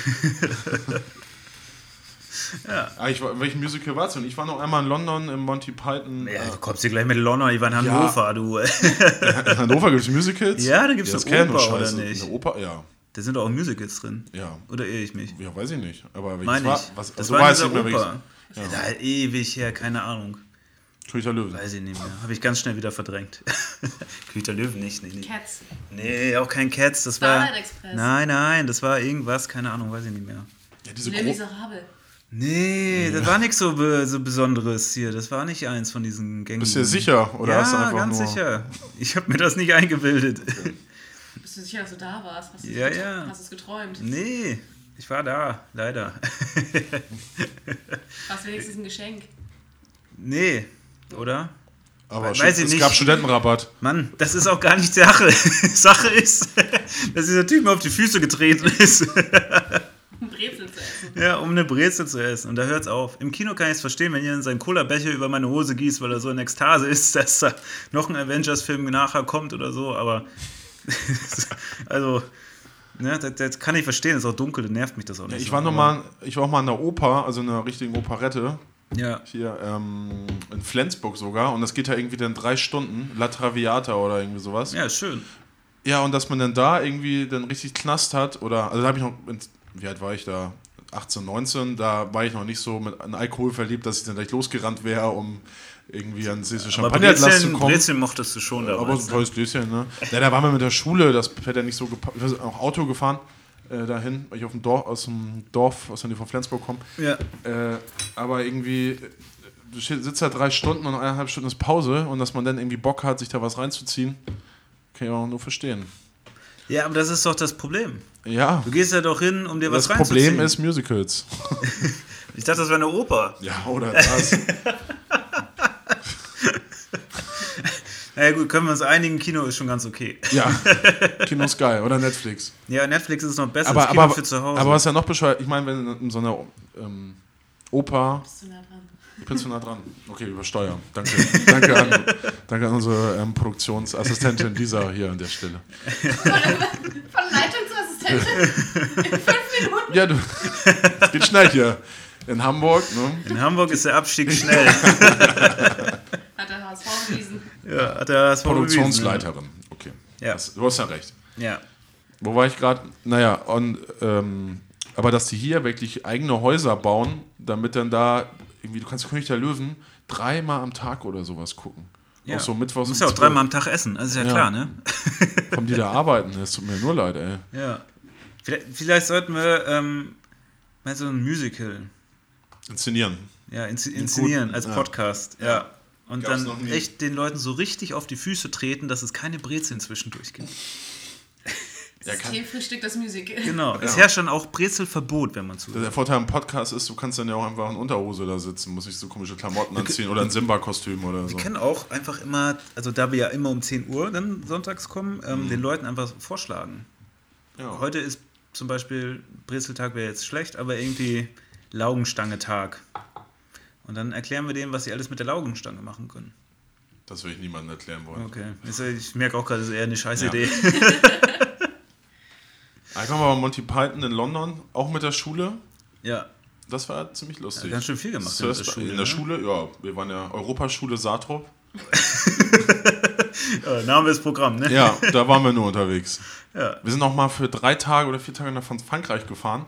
Ja. Ah, ich war, welchen Musical war es denn? Ich war noch einmal in London im Monty Python. Ja, du kommst hier gleich mit London, ich war in Hannover, du. In Hannover gibt es Musicals? Ja, da gibt's das eine kennen wir, Oper, oder nicht? Eine Oper, ja. Da sind doch auch Musicals drin. Ja. Oder irre ich mich? Ja, weiß ich nicht. Aber Meine war? ich. Was, das also war in dieser nicht mehr. Oper. Ja. Da ewig her, keine Ahnung. König der Löwen. Weiß ich nicht mehr. Habe ich ganz schnell wieder verdrängt. Küter Löwen nicht. Nee, nee. Cats. nee, auch kein Cats. Das war. Starlight Express. Nein, nein, das war irgendwas, keine Ahnung, weiß ich nicht mehr. Ja, diese Gro Miserable. Nee, das war nichts so, be so Besonderes hier. Das war nicht eins von diesen gängigen. Bist du dir sicher? Oder ja, hast du einfach ganz nur. sicher. Ich habe mir das nicht eingebildet. Bist du sicher, dass du da warst? Hast du Ja, es- ja. Hast du es geträumt? nee, ich war da, leider. War es wenigstens ein Geschenk? nee, oder? Aber Weiß schon, ich es nicht. gab Studentenrabatt. Mann, das ist auch gar nicht Sache. Sache ist, dass dieser Typ mir auf die Füße getreten ist. Um Brezel zu essen. ja, um eine Brezel zu essen. Und da hört's auf. Im Kino kann ich es verstehen, wenn jemand seinen Cola-Becher über meine Hose gießt, weil er so in Ekstase ist, dass da noch ein Avengers-Film nachher kommt oder so. Aber, also, ne, das, das kann ich verstehen. Es ist auch dunkel, dann nervt mich das auch nicht. Ich so. war noch mal, ich war auch mal in der Oper, also in einer richtigen Operette. Ja, Hier ähm, in Flensburg sogar. Und das geht ja irgendwie dann drei Stunden. La Traviata oder irgendwie sowas. ja, schön. Ja, und dass man dann da irgendwie dann richtig Knast hat, oder, also da habe ich noch, wie alt war ich da? 18, 19, da war ich noch nicht so mit an Alkohol verliebt, dass ich dann gleich losgerannt wäre, um irgendwie ans nächste Aber Champagnerglas zu kommen. Brezeln mochtest du schon Aber so ein ne? tolles Gläschen, ne? Ja, da waren wir mit der Schule, das hätte ja nicht so gepasst. Wir sind auch Auto gefahren äh, dahin, weil ich auf dem Dorf, aus dem Dorf, aus der Nähe von Flensburg komme. Ja. Äh, aber irgendwie, du sitzt da drei Stunden und eineinhalb Stunden ist Pause und dass man dann irgendwie Bock hat, sich da was reinzuziehen, kann ich auch nur verstehen. ja, aber das ist doch das Problem. Ja, Du gehst ja doch hin, um dir was das Problem reinzuziehen. ist Musicals. Ich dachte, das wäre eine Oper. Ja, oder das. Na ja, gut, können wir uns einigen, Kino ist schon ganz okay. ja, Kino ist geil. Oder Netflix. Ja, Netflix ist noch besser Aber, als Kino aber, für zu Hause. aber was ja noch bescheuert, ich meine, wenn in so einer ähm, Oper Bist du nah dran? Ich bin zu nah dran. Okay, übersteuern. Danke. Danke an, danke an unsere ähm, Produktionsassistentin Lisa hier an der Stelle. Von Leitung zu Assistentin? In fünf Minuten? Ja, du. Es geht schnell hier. In Hamburg, ne? In Hamburg ist der Abstieg schnell. Bewiesen. ja, hat er das Produktionsleiterin. Okay. Ja. Das, du hast ja recht. Ja. Wo war ich gerade? Naja, und, ähm, aber dass die hier wirklich eigene Häuser bauen, damit dann da irgendwie, du kannst König der Löwen dreimal am Tag oder sowas gucken. Auch so mittwochs. Du musst ja auch 12. dreimal am Tag essen, das ist ja, Ja. klar, ne? Kommen die da arbeiten? Es tut mir nur leid, ey. Ja. Vielleicht, vielleicht sollten wir ähm, mal so ein Musical Inszenieren. ja, inszen- inszenieren als ja. Podcast. Ja. Und Gab's dann echt den Leuten so richtig auf die Füße treten, dass es keine Brezeln zwischendurch gibt. Ja, Systemfrühstück, das Musical. Genau. Es herrscht dann auch Brezelverbot, wenn man zuhört. Der Vorteil am Podcast ist, du kannst dann ja auch einfach in Unterhose da sitzen, musst nicht so komische Klamotten anziehen oder ein Simba-Kostüm oder so. Wir können auch einfach immer, also da wir ja immer um 10 Uhr dann sonntags kommen, ähm, Mhm. den Leuten einfach vorschlagen. Ja. Heute ist zum Beispiel, Brezeltag wäre jetzt schlecht, aber irgendwie Laugenstange-Tag. Und dann erklären wir denen, was sie alles mit der Laugenstange machen können. Das will ich niemandem erklären wollen. Okay. Ja- Ich merke auch gerade, das ist eher eine scheiß Ja. Idee. Einfach mal Monty Python in London, auch mit der Schule. Ja. Das war ziemlich lustig. Ja, ganz schön viel gemacht Zuerst in der Schule, in der ne? Schule, ja. Wir waren ja Europaschule Saartrop. Äh, Name ist Programm, ne? Ja, da waren wir nur unterwegs. Ja. Wir sind noch mal für drei Tage oder vier Tage nach Frankreich gefahren.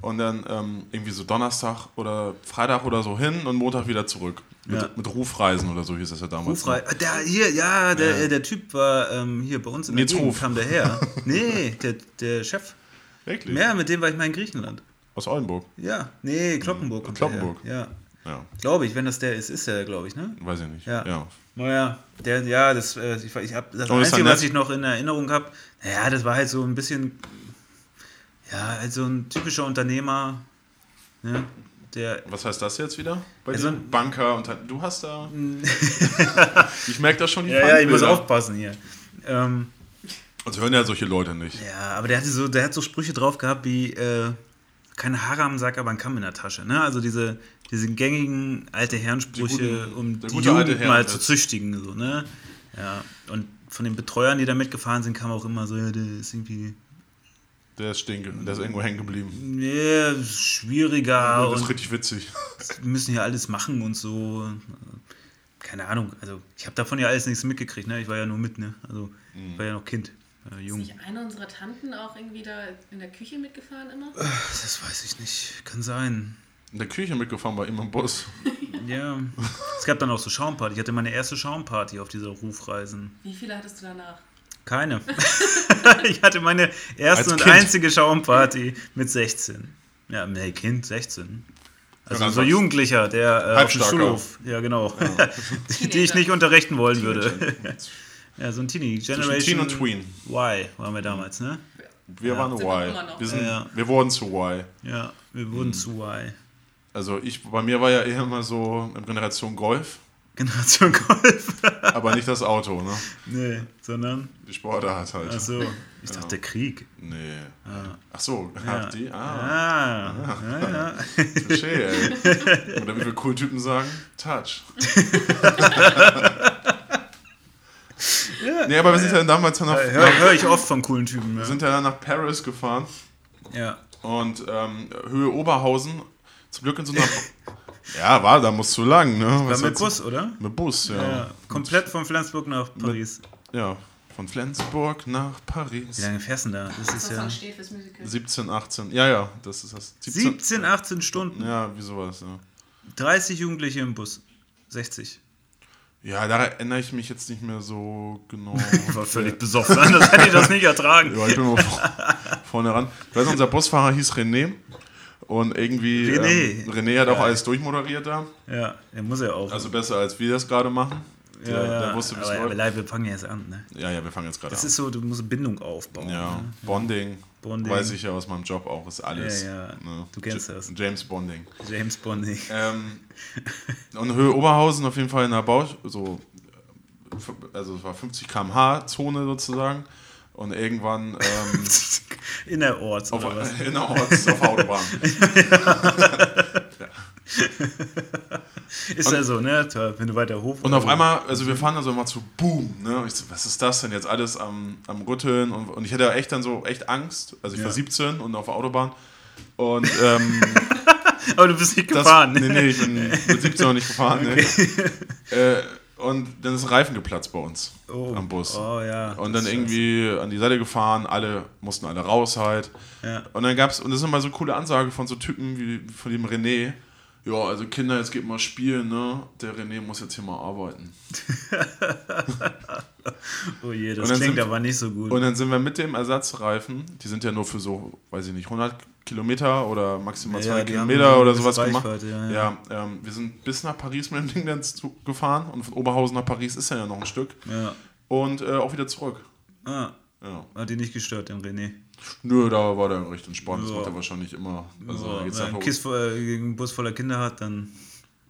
Und dann ähm, irgendwie so Donnerstag oder Freitag oder so hin und Montag wieder zurück. Mit, Ja. mit Rufreisen oder so hieß das ja damals. Rufrei. noch. Ah, Der hier, ja, der, äh, der Typ war ähm, hier bei uns in der Nils Gegend, kam der her. Nee, der, der Chef. Wirklich? Ja, mit dem war ich mal in Griechenland. Aus Oldenburg. Ja, nee, Kloppenburg kommt Kloppenburg. Ja, Ja, glaube ich, wenn das der ist, ist der, glaube ich, ne? weiß ich nicht. Ja. ja. Naja, der, ja, das, äh, ich, ich hab, das ist Einzige, er was ich noch in Erinnerung habe, naja, das war halt so ein bisschen, ja, halt so ein typischer Unternehmer, ne? Der, Was heißt das jetzt wieder? Bei Also- dir? Banker und du hast da. ich merke da schon die ja, ja, ich muss aufpassen hier. Ähm, Uns hören ja solche Leute nicht. Ja, aber der hatte so, der hat so Sprüche drauf gehabt wie äh, keine Haare am Sack, aber ein Kamm in der Tasche. Ne? Also diese, diese gängigen alte Herrensprüche, Die guten- um die Jugend mal zu züchtigen. So, ne? Ja, und von den Betreuern, die da mitgefahren sind, kam auch immer so, ja, der ist irgendwie Der ist stehen, der ist irgendwo hängen geblieben. nee, schwieriger das ist richtig witzig. wir müssen hier alles machen und so. Keine Ahnung, also ich habe davon ja alles nichts mitgekriegt, ne? Ich war ja nur mit, ne? Also Mhm. ich war ja noch Kind, äh, Ist jung. nicht eine unserer Tanten auch irgendwie da in der Küche mitgefahren immer? Das weiß ich nicht, kann sein. In der Küche mitgefahren bei ihm im Bus. Ja, es gab dann auch so Schaumparty. Ich hatte meine erste Schaumparty auf dieser Rufreisen. Wie viele hattest du danach? Keine. ich hatte meine erste Als und Kind. einzige Schaumparty mit 16. Ja, nee, Kind, 16. Also Ja, so Jugendlicher, der äh, auf dem. Schulhof, ja genau, die, die ich nicht unterrichten wollen würde. ja, so ein Teenie, Generation Teen und Tween. Y waren wir damals, ne? Wir waren Sind wir Y. Wir, sind, Ja. wir wurden zu Y. Ja, wir wurden zu Y. Also ich, bei mir war ja eher immer so eine Generation Golf, Generation Golf. aber nicht das Auto, ne? nee, sondern, Die Sportart halt. achso, ich dachte der Krieg. Nee. Ach so, Ja. die? Ah, Ah, ja, ja. touché, ey. Oder wie wir cool Typen sagen, Touch. nee, aber wir sind ja damals nach, Höre hör ich oft von coolen Typen. wir Ja, sind ja dann nach Paris gefahren ja. und ähm, Höhe Oberhausen, zum Glück in so einer... ja, war, da musst du lang, ne? War Was mit Bus, oder? Mit Bus, ja. Ja. Komplett von Flensburg nach Paris. Ja, von Flensburg nach Wie Paris. lange fährst du denn da? Das ist ja steht fürs Musical. 17, 18. Ja, ja, das ist das. 17, 18 Stunden. Ja, wie sowas, ja. 30 Jugendliche im Bus. 60. Ja, da erinnere ich mich jetzt nicht mehr so genau. Ich war völlig besoffen, anders hätte ich das nicht ertragen. Ja, ich bin mal vor- vorne ran. Ich weiß, unser Busfahrer hieß René. Und irgendwie. René. Ähm, René hat auch Geil. alles durchmoderiert da. Ja, er muss ja auch. Also besser als wir das gerade machen. Der, ja, ja. der wusste, aber, aber live, wir fangen ja jetzt an. Ne? Ja, ja, wir fangen jetzt gerade Das an. ist so, du musst Bindung aufbauen. Ja, Ne? Bonding, Bonding. Weiß ich ja aus meinem Job auch, ist alles. Ja, ja. Ne? Du kennst J- das. James Bonding. James Bonding. Ähm, und Höhe Oberhausen auf jeden Fall in der Bau, so, also es war 50 km/h Zone sozusagen. Und irgendwann ähm, Innerorts auf, oder was? innerorts auf der Autobahn. Ist ja so, ne? Wenn du weiter hoch. Und auf einmal, also wir fahren dann so mal zu Boom, ne? Und ich so, was ist das denn jetzt alles am, am Rütteln? Und, und ich hatte echt dann so echt Angst. Also ich war Ja. 17 und auf der Autobahn. Und ähm, Aber du bist nicht das, gefahren. Nee, nee, ich bin mit 17 noch nicht gefahren. Nee. Äh, und dann ist ein Reifen geplatzt bei uns Oh. am Bus. Oh ja. Und dann irgendwie an die Seite gefahren, alle mussten alle raus halt. Ja. Und dann gab's, und das ist immer so eine coole Ansage von so Typen wie von dem René. Ja, also Kinder, jetzt geht mal spielen, ne? Der René muss jetzt hier mal arbeiten. Oh je, das klingt sind- aber nicht so gut. Und dann sind wir mit dem Ersatzreifen, die sind ja nur für so, weiß ich nicht, 100 Kilometer oder maximal Ja, 2 die haben Kilometer so oder sowas gewisse gemacht. Reichweite, ja, Ja, ja. ähm, wir sind bis nach Paris mit dem Ding dann gefahren und von Oberhausen nach Paris ist ja noch ein Stück. ja. Und äh, auch wieder zurück. Ah, Ja. hat die nicht gestört, den René. Nö, da war der recht entspannt. Das Ja. macht er wahrscheinlich immer. Also, jetzt wenn er einen Kiss voll, äh, einen Bus voller Kinder hat, dann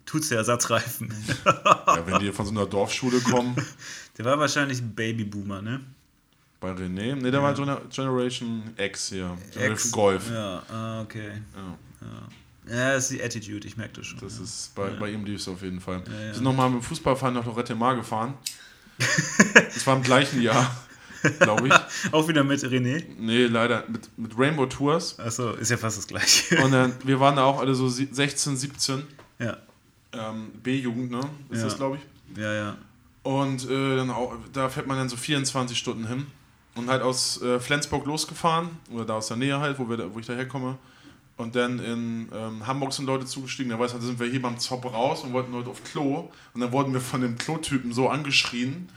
tut's der Ersatzreifen. ja, wenn die von so einer Dorfschule kommen, Der war wahrscheinlich ein Babyboomer, ne? bei René. Ne, der war Gener Generation X hier. Generation Ex- Golf. Ja, ah, okay. Ja, Ja, das ist die Attitude, ich merke das schon. das ist bei, bei ihm lief es auf jeden Fall. ja. Wir sind nochmal mit dem Fußballfahren nach Lorette Mar gefahren. das war im gleichen Jahr, glaube ich. Auch wieder mit René. Nee, leider mit, mit Rainbow Tours. Achso, ist ja fast das gleiche. Und dann, wir waren da auch alle so sie- 16, 17. ja, Ähm, B-Jugend, ne? Ist Ja. das, glaube ich. ja, ja. Und äh, dann auch, da fährt man dann so 24 Stunden hin. Und halt aus äh, Flensburg losgefahren, oder da aus der Nähe halt, wo, wir da, wo ich da herkomme. Und dann in ähm, Hamburg sind Leute zugestiegen. Da, weiß, da sind wir hier beim Zopp raus und wollten heute auf Klo. Und dann wurden wir von dem Klotypen so angeschrien,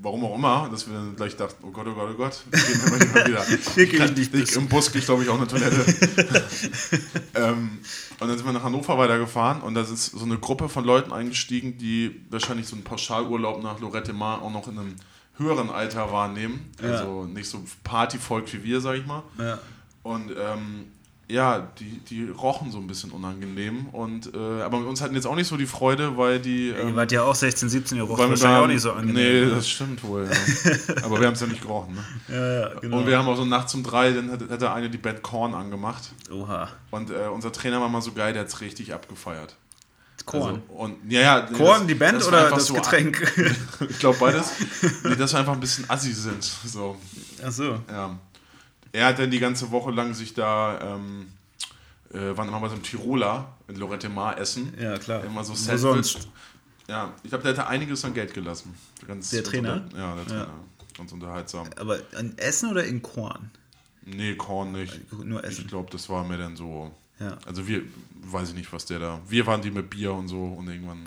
warum auch immer, dass wir dann gleich dachten, oh Gott, oh Gott, oh Gott, gehen wir mal wieder. Wir gehen Ich, nicht ich, Im Bus krieg glaube ich auch eine Toilette. ähm, und dann sind wir nach Hannover weitergefahren und da ist so eine Gruppe von Leuten eingestiegen, die wahrscheinlich so einen Pauschalurlaub nach Lorette Mar auch noch in einem höheren Alter wahrnehmen. Ja. Also nicht so Partyvolk wie wir, sag ich mal. ja. Und ähm, ja, die, die rochen so ein bisschen unangenehm. Und, äh, aber mit uns hatten jetzt auch nicht so die Freude, weil die. Ihr Ähm, wart ja auch 16, 17, ihr wir wahrscheinlich da- auch nicht so angenehm. Nee, ne? das stimmt wohl. Ja. aber wir haben es ja nicht gerochen. Ne? ja, ja, genau. Und wir haben auch so nachts um drei, dann hat, hat der eine die Band Korn angemacht. Oha. Und äh, unser Trainer war mal so geil, der hat es richtig abgefeiert. Korn. Also, und, ja, ja, Korn, das- die Band das oder das so- Getränk? Ich glaube beides. Nee, dass wir einfach ein bisschen assi sind. So, Achso. ja. Er hat dann die ganze Woche lang sich da, ähm, äh, waren immer bei so einem Tiroler in Lorette Mar essen. Ja, klar. Immer so Sandwich. sonst? Ja, ich glaube, der hätte einiges an Geld gelassen. Ganz, Der Trainer? Ganz, ja, der Trainer. Ganz unterhaltsam. Aber an Essen oder in Korn? Nee, Korn nicht. Nur Essen. Ich glaube, das war mir dann so. Ja. Also wir, weiß ich nicht, was der da. Wir waren die mit Bier und so und irgendwann.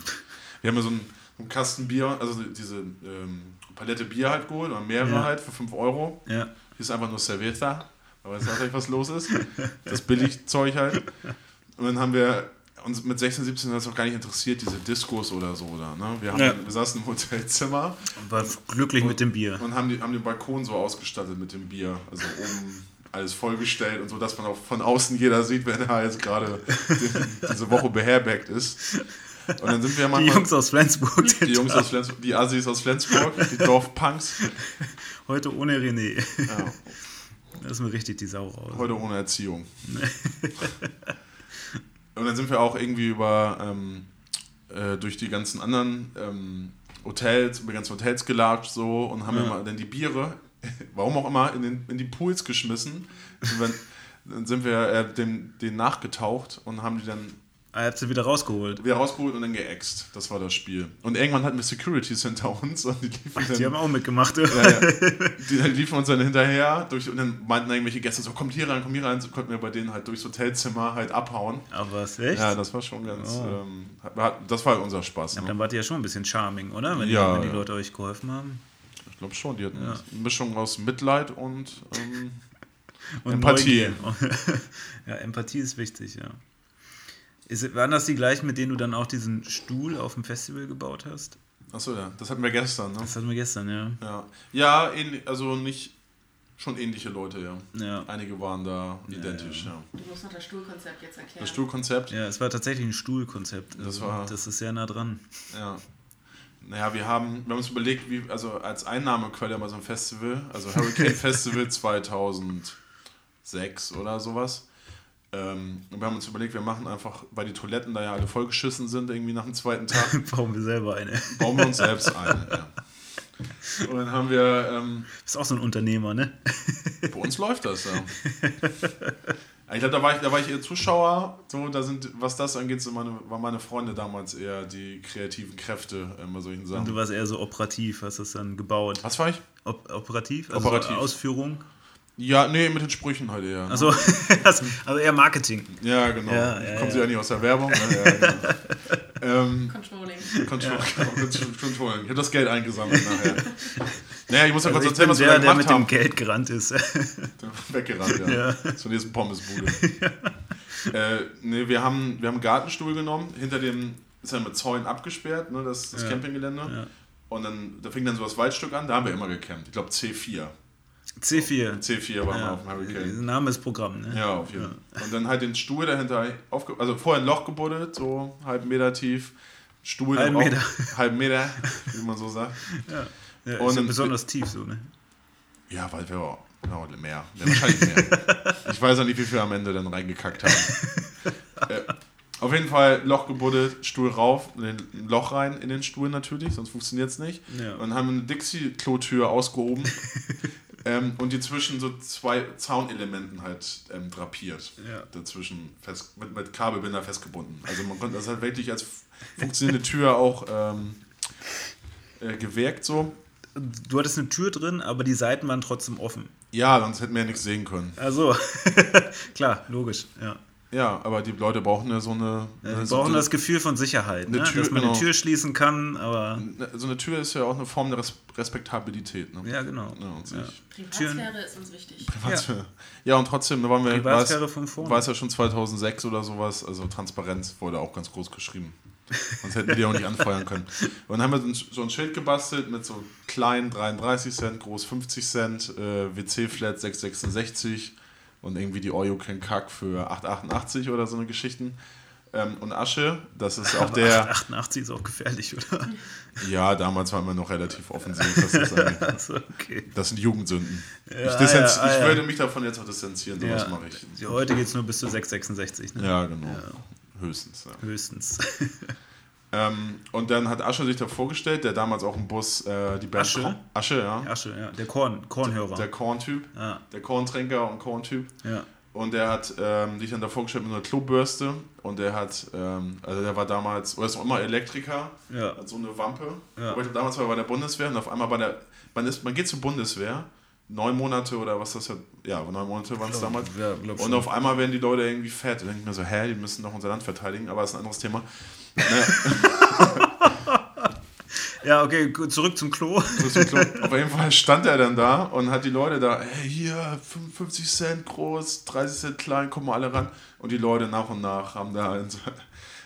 Wir haben ja so einen, einen Kasten Bier, also diese ähm, Palette Bier halt geholt, oder mehrere Ja. halt für 5 Euro. Ja. Hier ist einfach nur Cerveza, aber weiß auch nicht, was los ist. Das Billigzeug halt. Und dann haben wir uns mit 16, 17 hat das auch gar nicht interessiert, diese Diskos oder so. Oder, ne? wir, haben, Ja. wir saßen im Hotelzimmer Und war glücklich mit dem Bier. und haben, die, haben den Balkon so ausgestattet mit dem Bier. Also oben alles vollgestellt und so, dass man auch von außen jeder sieht, wer da jetzt gerade die- diese Woche beherbergt ist. Und dann sind wir ja Die manchmal. Jungs aus Flensburg. die Jungs aus Flensburg, die Assis aus Flensburg, die Dorfpunks. Heute ohne René. Ja, Da ist mir richtig die Sau raus. heute ohne Erziehung. Und dann sind wir auch irgendwie über ähm, äh, durch die ganzen anderen ähm, Hotels, über die ganzen Hotels gelatscht so und haben Ja. immer dann die Biere, warum auch immer, in, den, in die Pools geschmissen. Wenn, dann sind wir äh, dem, denen nachgetaucht und haben die dann Ah, ihr habt sie wieder rausgeholt. wieder rausgeholt und dann geäxt. Das war das Spiel. Und irgendwann hatten wir Securities hinter uns und die liefen dann, Die haben auch mitgemacht. ja, ja. Die, liefen uns dann hinterher durch, und dann meinten irgendwelche Gäste so, kommt hier rein, komm hier rein, so konnten wir bei denen halt durchs Hotelzimmer halt abhauen. Aber was, echt? Ja, das war schon ganz, Oh. ähm, hat, das war unser Spaß. Ja, Ne? dann wart ihr ja schon ein bisschen charming, oder? Wenn, Ja, die, wenn die. Leute euch geholfen haben. Ich glaube schon, die hatten eine Mischung aus Mitleid und ähm, Und Empathie. Ja, Empathie ist wichtig, ja. Ist, waren das die gleichen, mit denen du dann auch diesen Stuhl auf dem Festival gebaut hast? achso, ja, das hatten wir gestern, ne? Das hatten wir gestern, ja. Ja, ja ähnlich, also nicht, schon ähnliche Leute, ja. Ja, Einige waren da identisch, ja. Du musst noch das Stuhlkonzept jetzt erklären. Das Stuhlkonzept, ja es war tatsächlich ein Stuhlkonzept. Das Also, war- das ist sehr nah dran. Ja. Naja, wir haben, wir haben uns überlegt, wie, also als Einnahmequelle bei so einem Festival, also Hurricane Festival 2006 oder sowas. Ähm, wir haben uns überlegt, wir machen einfach, weil die Toiletten da ja alle vollgeschissen sind, irgendwie nach dem zweiten Tag, Bauen wir selber eine. bauen wir uns selbst ein. Ja. Und dann haben wir, ähm, Bist auch so ein Unternehmer, ne? bei uns läuft das, ja. Ich glaube, da war ich, da war ich eher Zuschauer. So, da sind, was das angeht, so meine, waren meine Freunde damals eher die kreativen Kräfte äh, bei solchen Und du Sachen. warst eher so operativ, hast das dann gebaut. Was war ich? Op operativ? Also Operativ. So Ausführung? Ja, nee, mit den Sprüchen halt eher. ne? Also, also eher Marketing. Ja, genau. Ja, ja, Kommen sie ja. ja nicht aus der Werbung. Ne? Ja, genau. ähm, Controlling. Control, Controlling. Ich habe das Geld eingesammelt nachher. Naja, ich muss ja Also kurz erzählen, was wir der, da der gemacht mit dem haben. Geld gerannt ist. Weggerannt, ja. Zur nächsten Pommesbude. äh, nee, wir haben, wir haben einen Gartenstuhl genommen. Hinter dem ist ja mit Zäunen abgesperrt, ne, das, das Ja. Campinggelände. Ja. Und dann da fing dann so das Waldstück an, da haben wir immer gecampt. Ich glaube C4. C4. C4 waren wir Ja, auf dem Hurricane. Name ist Programm, ne? Ja, auf jeden Fall. Und dann halt den Stuhl dahinter aufge also vorher ein Loch gebuddelt, so halben Meter tief. Stuhl dann Meter. Halben Meter, wie man so sagt. Ja, ist Und ja dann- besonders tief so, ne? Ja, weil wir auch ja, mehr. Ja, wahrscheinlich mehr. ich weiß auch nicht, wie viel wir am Ende dann reingekackt haben. äh, auf jeden Fall Loch gebuddelt, Stuhl rauf, ein Loch rein in den Stuhl natürlich, sonst funktioniert es nicht. Ja. Und haben eine Dixie-Klotür ausgehoben ähm, und die zwischen so zwei Zaunelementen halt ähm, drapiert. Ja. Dazwischen fest, mit, mit Kabelbinder festgebunden. Also man konnte das halt wirklich als funktionierende Tür auch ähm, äh, gewirkt so. Du hattest eine Tür drin, aber die Seiten waren trotzdem offen. Ja, sonst hätten wir ja nichts sehen können. Also, klar, logisch, ja. Ja, aber die Leute brauchen ja so eine. Ja, eine Die so, brauchen so, das Gefühl von Sicherheit, Eine ne? Tür, dass man genau. eine Tür schließen kann, aber so eine Tür ist ja auch eine Form der Res Respektabilität. Ne? ja, genau. Ja, und Ja. Privatsphäre ist uns wichtig. Privatsphäre. Ja. und trtrotzdem, da waren wir. War Privatsphäre es, von vorne. war es ja schon 2006 oder sowas, also Transparenz wurde auch ganz groß geschrieben. Sonst hätten wir die auch nicht anfeuern können. Und dann haben wir so ein- so ein Schild gebastelt mit so klein 33 Cent, groß 50 Cent, äh, WC-Flat 666 und irgendwie die You Can Kack für 8,88 oder so eine Geschichten. Ähm, und Asche, das ist auch Aber der. 88 ist auch gefährlich, oder? Ja, damals waren wir noch relativ offensiv. Das. Also, okay. das sind Jugendsünden. Ja, ich distanz, ja, ich ja. würde mich davon jetzt auch distanzieren, sowas mache ich. Heute geht es nur bis zu 666, ne? Ja, genau. Höchstens. Höchstens. Ähm, und dann hat Asche sich da vorgestellt, der damals auch im Bus äh, die Band Asche? Korn- Asche, ja. Asche, ja. Der Korn, Kornhörer. Der Korn-Typ, ja, der Korntränker und Korn-Typ. ja. Und der hat ähm, sich dann da vorgestellt mit einer Klobürste. Und der hat, ähm, also der war damals, oder ist noch immer Elektriker, Ja. hat so eine Wampe. Ja. Aber ich glaube, damals war er bei der Bundeswehr und auf einmal bei der, man, ist, man geht zur Bundeswehr, neun Monate oder was das hat, ja, neun Monate waren es damals. Ja, Und auf einmal werden die Leute irgendwie fett. Da denke ich mir so, hä, die müssen doch unser Land verteidigen, aber das ist ein anderes Thema. Ja, okay, zurück zum Klo. ist es klar. auf jeden Fall stand er dann da und hat die Leute da, hey, hier, 55 Cent groß, 30 Cent klein, kommen mal alle ran. Und die Leute nach und nach haben da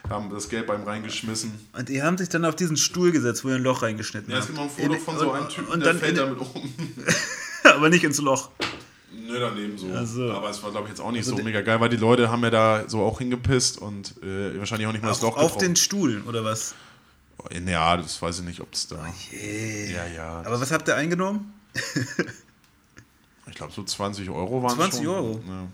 haben das Geld beim reingeschmissen. Und die haben sich dann auf diesen Stuhl gesetzt, wo ihr ein Loch reingeschnitten Ja, es habt. gibt noch ein Foto In- von so einem Typen, und der dann fällt damit um. Aber nicht ins Loch. Nö, daneben so. Ach so. Aber es war, glaube ich, jetzt auch nicht Also so mega geil, weil die Leute haben ja da so auch hingepisst und äh, wahrscheinlich auch nicht mal das Loch Auf, getroffen. den Stuhl, oder was? Ja, das weiß ich nicht, ob es da. Yeah. Ja, ja. Aber was habt ihr eingenommen? Ich glaube, so 20 Euro waren 20 schon. Euro? Ja.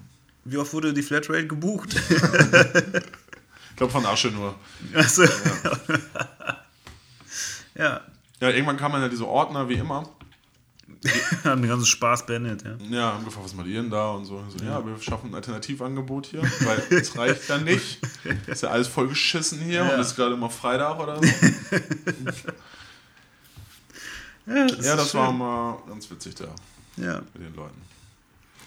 Wie oft wurde die Flatrate gebucht? Ich glaube, von Asche nur. Achso. ja. Ja, irgendwann kamen ja diese Ordner, wie immer. Haben den ganzen Spaß beendet, ja. Ja, haben gefragt, was macht ihr denn da? Und so. so ja, wir schaffen ein Alternativangebot hier, weil es reicht dann nicht. Ist ja alles voll geschissen hier Ja. und ist gerade immer Freitag oder so. Ja, ja, ist das war mal ganz witzig da Ja. mit den Leuten.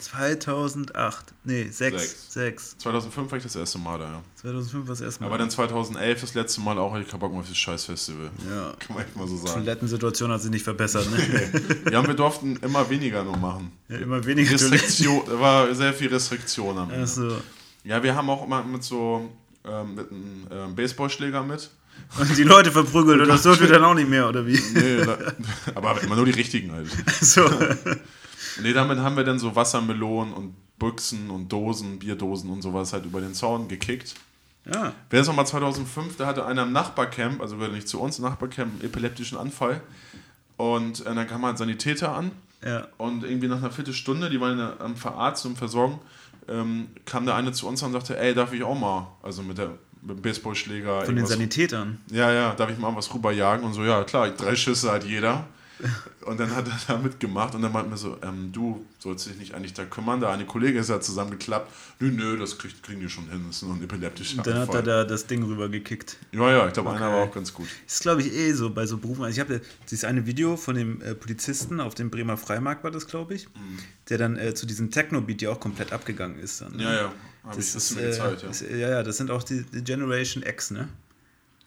2008. Nee, 6. 6. 2005 war ich das erste Mal da, ja. 2005 war das erste Mal. Aber dann 2011 das letzte Mal auch, ich keinen Bock mehr auf dieses Scheißfestival. ja. Kann man echt mal so sagen. Toilettensituation hat sich nicht verbessert, ne? Ja, wir durften immer weniger nur machen. ja, immer weniger Restriktion, da war sehr viel Restriktion am Ende. Achso. Ja, wir haben auch immer mit so ähm, mit einem ähm, Baseballschläger mit. Und die Leute verprügelt und das durfte dann auch nicht mehr, oder wie? Nee, da, aber immer nur die richtigen halt. So. Nee, damit haben wir dann so Wassermelonen und Büchsen und Dosen, Bierdosen und sowas halt über den Zaun gekickt. Ja. Wer ist nochmal 2005, da hatte einer im Nachbarcamp, also nicht zu uns, im Nachbarcamp, einen epileptischen Anfall. Und äh, dann kam halt Sanitäter an Ja. und irgendwie nach einer Viertelstunde, die waren am Verarzten und Versorgen, ähm, kam der eine zu uns und sagte, ey, darf ich auch mal, also mit, der, mit dem Baseballschläger Von den Sanitätern. Ja, ja, darf ich mal was rüberjagen? Und so, ja, klar, drei Schüsse hat jeder. Und dann hat er da mitgemacht und dann meinte mir so, ähm, du sollst dich nicht eigentlich da kümmern, da eine Kollegin ist ja zusammengeklappt. Nö, nö, das kriegt, kriegen die schon hin, das ist nur ein epileptischer Und dann hat er Anfall. da das Ding rübergekickt. Ja, ja, ich glaube, einer Okay. war auch ganz gut. Das ist, glaube ich, eh so bei so Berufen. Also ich habe dieses eine Video von dem äh, Polizisten auf dem Bremer Freimarkt war das, glaube ich, der dann äh, zu diesem Techno-Beat, die auch komplett abgegangen ist. Dann, ne? Ja, ja, habe Das ich das ist, mir äh, gezeigt, ja. ist, ja, ja, das sind auch die, die Generation X, ne?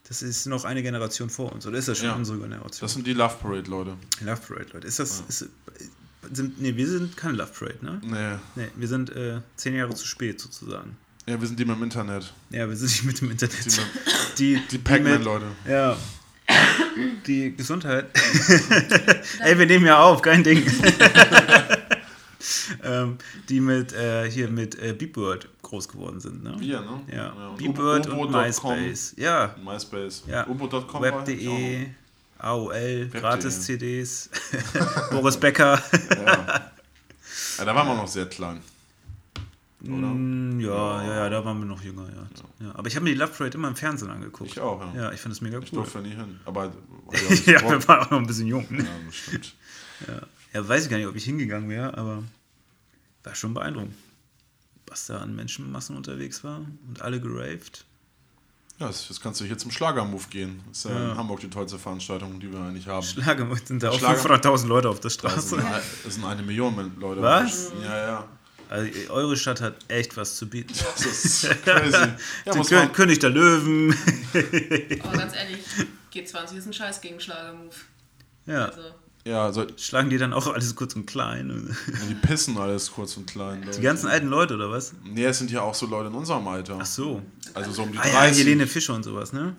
Das ist noch eine Generation vor uns, oder ist das schon Ja. unsere Generation? Das sind die Love Parade, Leute. Love Parade, Leute. Ist das, ist, sind, nee, wir sind keine Love Parade, ne? Nee. Nee, wir sind äh, zehn Jahre zu spät sozusagen. Ja, wir sind die mit dem Internet. Ja, wir sind nicht mit dem Internet. Die, Die, die Pac-Man, mit- Leute. Ja. Die Gesundheit. Ey, wir nehmen ja auf, kein Ding. ähm, die mit äh, hier mit äh, Beepword groß geworden sind, ne? Wir, ne? Ja. und Ubo- und Ubo.com, MySpace. Ja. MySpace. Ja. Ubo.com ich Web.de, AOL. Gratis-CDs, Boris Becker. Ja. ja, da waren wir noch sehr klein. Oder? Mm, ja, ja, ja, da waren wir noch jünger, ja. ja. Aber ich habe mir die Love Parade immer im Fernsehen angeguckt. Ich auch, ja. Ja, ich fand das mega Ich cool. durfte nie hin. Aber ja, wir waren auch noch ein bisschen jung. Ne? ja, das stimmt. Ja, weiß ich gar nicht, ob ich hingegangen wäre, aber war schon beeindruckend. Was da an Menschenmassen unterwegs war und alle geraved. Ja, das, das kannst du hier zum Schlagermove gehen. Das ist ja, Ja. in Hamburg die tollste Veranstaltung, die wir eigentlich haben. Schlager sind da auch Schlager- 500.000 Leute auf der Das Straße. das sind eine Million Leute. Was? Ja, ja. Also, eure Stadt hat echt was zu bieten. Das ist crazy. Ja, muss König der Löwen. Aber ganz ehrlich, G20 ist ein Scheiß gegen Schlagermove. ja. Also, ja, so, Schlagen die dann auch alles kurz und klein. die pissen alles kurz und klein. Leute. Die ganzen alten Leute, oder was? Nee, es sind ja auch so Leute in unserem Alter. Ach so. Also so um die Ah ja, 30. Helene Fischer und sowas, ne?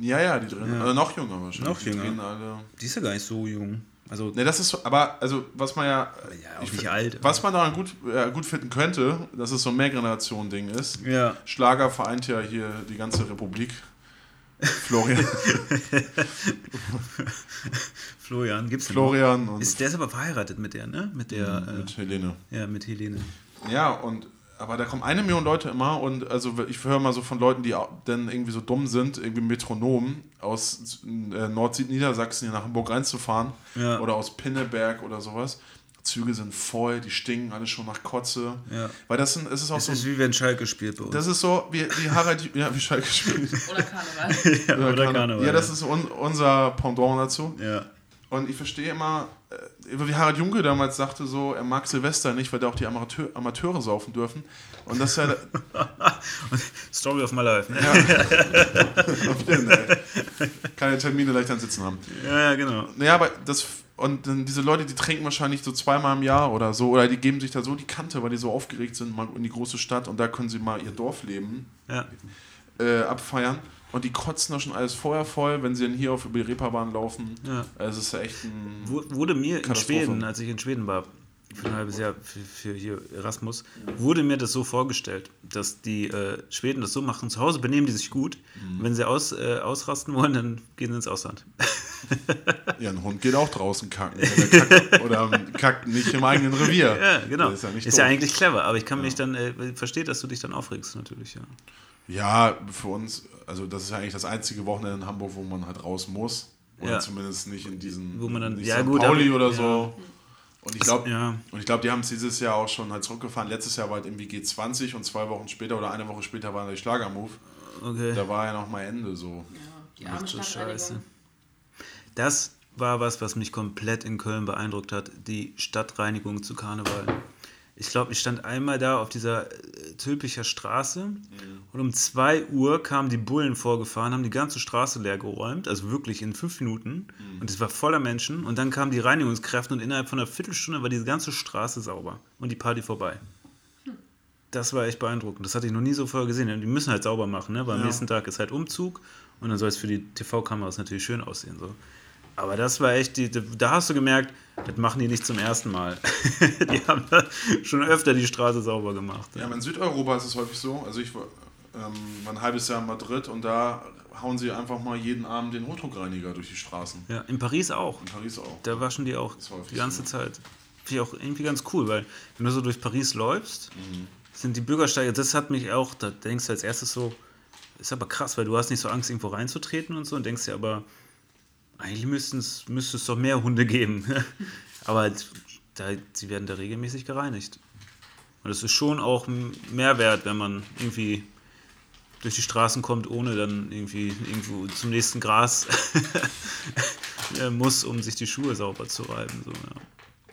Ja, ja, die drin. Ja. Oder noch jünger wahrscheinlich. Noch Die jünger. alle. Die ist ja gar nicht so jung. Also, Ne, das ist so, aber also was man ja, ja, auch ich nicht find- alt. was man daran gut, äh, gut finden könnte, dass es so ein Mehrgeneration-Ding ist. ja. Schlager vereint ja hier die ganze Republik. Florian, Florian, gibt's den noch? Florian und Ist, der ist aber verheiratet mit der, ne? Mit der, mit Helene. äh, ja, mit Helene. Ja, und aber da kommen eine Million Leute immer und also ich höre mal so von Leuten, die dann irgendwie so dumm sind, irgendwie Metronom aus äh, Nord-Niedersachsen hier nach Hamburg reinzufahren Ja. oder aus Pinneberg oder sowas. Züge sind voll, die stinken alle schon nach Kotze. Ja. Weil das sind, es ist auch Das so, ist wie wenn Schalke spielt bei uns. das ist so wie, wie Harald, ja, wie Schalke spielt. oder Karneval. ja, oder Karne- Karneval. Ja, das ist un, unser Pendant dazu. Ja. Und ich verstehe immer, äh, wie Harald Junke damals sagte, so, er mag Silvester nicht, weil da auch die Amateur, Amateure saufen dürfen. Und das ist ja, Story of my life. Ne? Auf jeden, ey. keine Termine leicht an Sitzen haben. Ja, ja, genau. Naja, aber das, und dann diese Leute, die trinken wahrscheinlich so zweimal im Jahr oder so, oder die geben sich da so die Kante, weil die so aufgeregt sind, mal in die große Stadt und da können sie mal ihr Dorfleben Ja. äh, abfeiern. Und die kotzen da schon alles vorher voll, wenn sie dann hier auf über die Reeperbahn laufen. Ja. Also es ist echt ein. Wu- Wurde mir in. Schweden, als ich in Schweden war, für ein halbes Jahr für, für hier Erasmus, wurde mir das so vorgestellt, dass die äh, Schweden das so machen. Zu Hause benehmen die sich gut. Mhm. Wenn sie aus, äh, ausrasten wollen, dann gehen sie ins Ausland. Ja, ein Hund geht auch draußen kacken. Oder kackt, oder kackt nicht im eigenen Revier. Ja, genau. Das ist ja, ist ja eigentlich clever, aber ich kann mich dann, äh, verstehe, dass du dich dann aufregst, natürlich, ja. Ja, für uns, also das ist ja eigentlich das einzige Wochenende in Hamburg, wo man halt raus muss. Oder Ja. zumindest nicht in diesen Wo man dann- nicht ja, St. gut, Pauli aber- oder ja. so. Und ich glaube, Ja. und ich glaube, die haben es dieses Jahr auch schon halt zurückgefahren. Letztes Jahr war halt irgendwie G20 und zwei Wochen später oder eine Woche später war der Schlagermove. Okay. Da war ja noch mal Ende so. Ja, die arme Ach Scheiße. Das war was, was mich komplett in Köln beeindruckt hat, die Stadtreinigung zu Karneval. Ich glaube, ich stand einmal da auf dieser äh, Tülpicher Straße und um 2 Uhr kamen die Bullen vorgefahren, haben die ganze Straße leer geräumt, also wirklich in fünf Minuten. Und es war voller Menschen. Und dann kamen die Reinigungskräfte und innerhalb von einer Viertelstunde war diese ganze Straße sauber und die Party vorbei. Das war echt beeindruckend. Das hatte ich noch nie so vorher gesehen. Die müssen halt sauber machen, ne? weil am Ja. nächsten Tag ist halt Umzug und dann soll es für die TV-Kameras natürlich schön aussehen. So. Aber das war echt, die, da hast du gemerkt, das machen die nicht zum ersten Mal. die haben da schon öfter die Straße sauber gemacht. Ja, aber in Südeuropa ist es häufig so. Also ich war, ähm, war ein halbes Jahr in Madrid und da hauen sie einfach mal jeden Abend den Hochdruckreiniger durch die Straßen. Ja, in Paris auch. In Paris auch. Da waschen die auch die ganze so. Zeit. Finde ich auch irgendwie ganz cool, weil wenn du so durch Paris läufst, Mhm. sind die Bürgersteige, das hat mich auch, da denkst du als erstes so, ist aber krass, weil du hast nicht so Angst, irgendwo reinzutreten und so und denkst dir aber, Eigentlich müsste es doch mehr Hunde geben. Aber da, sie werden da regelmäßig gereinigt. Und das ist schon auch ein Mehrwert, wenn man irgendwie durch die Straßen kommt, ohne dann irgendwie irgendwo zum nächsten Gras äh, muss, um sich die Schuhe sauber zu reiben. So, ja.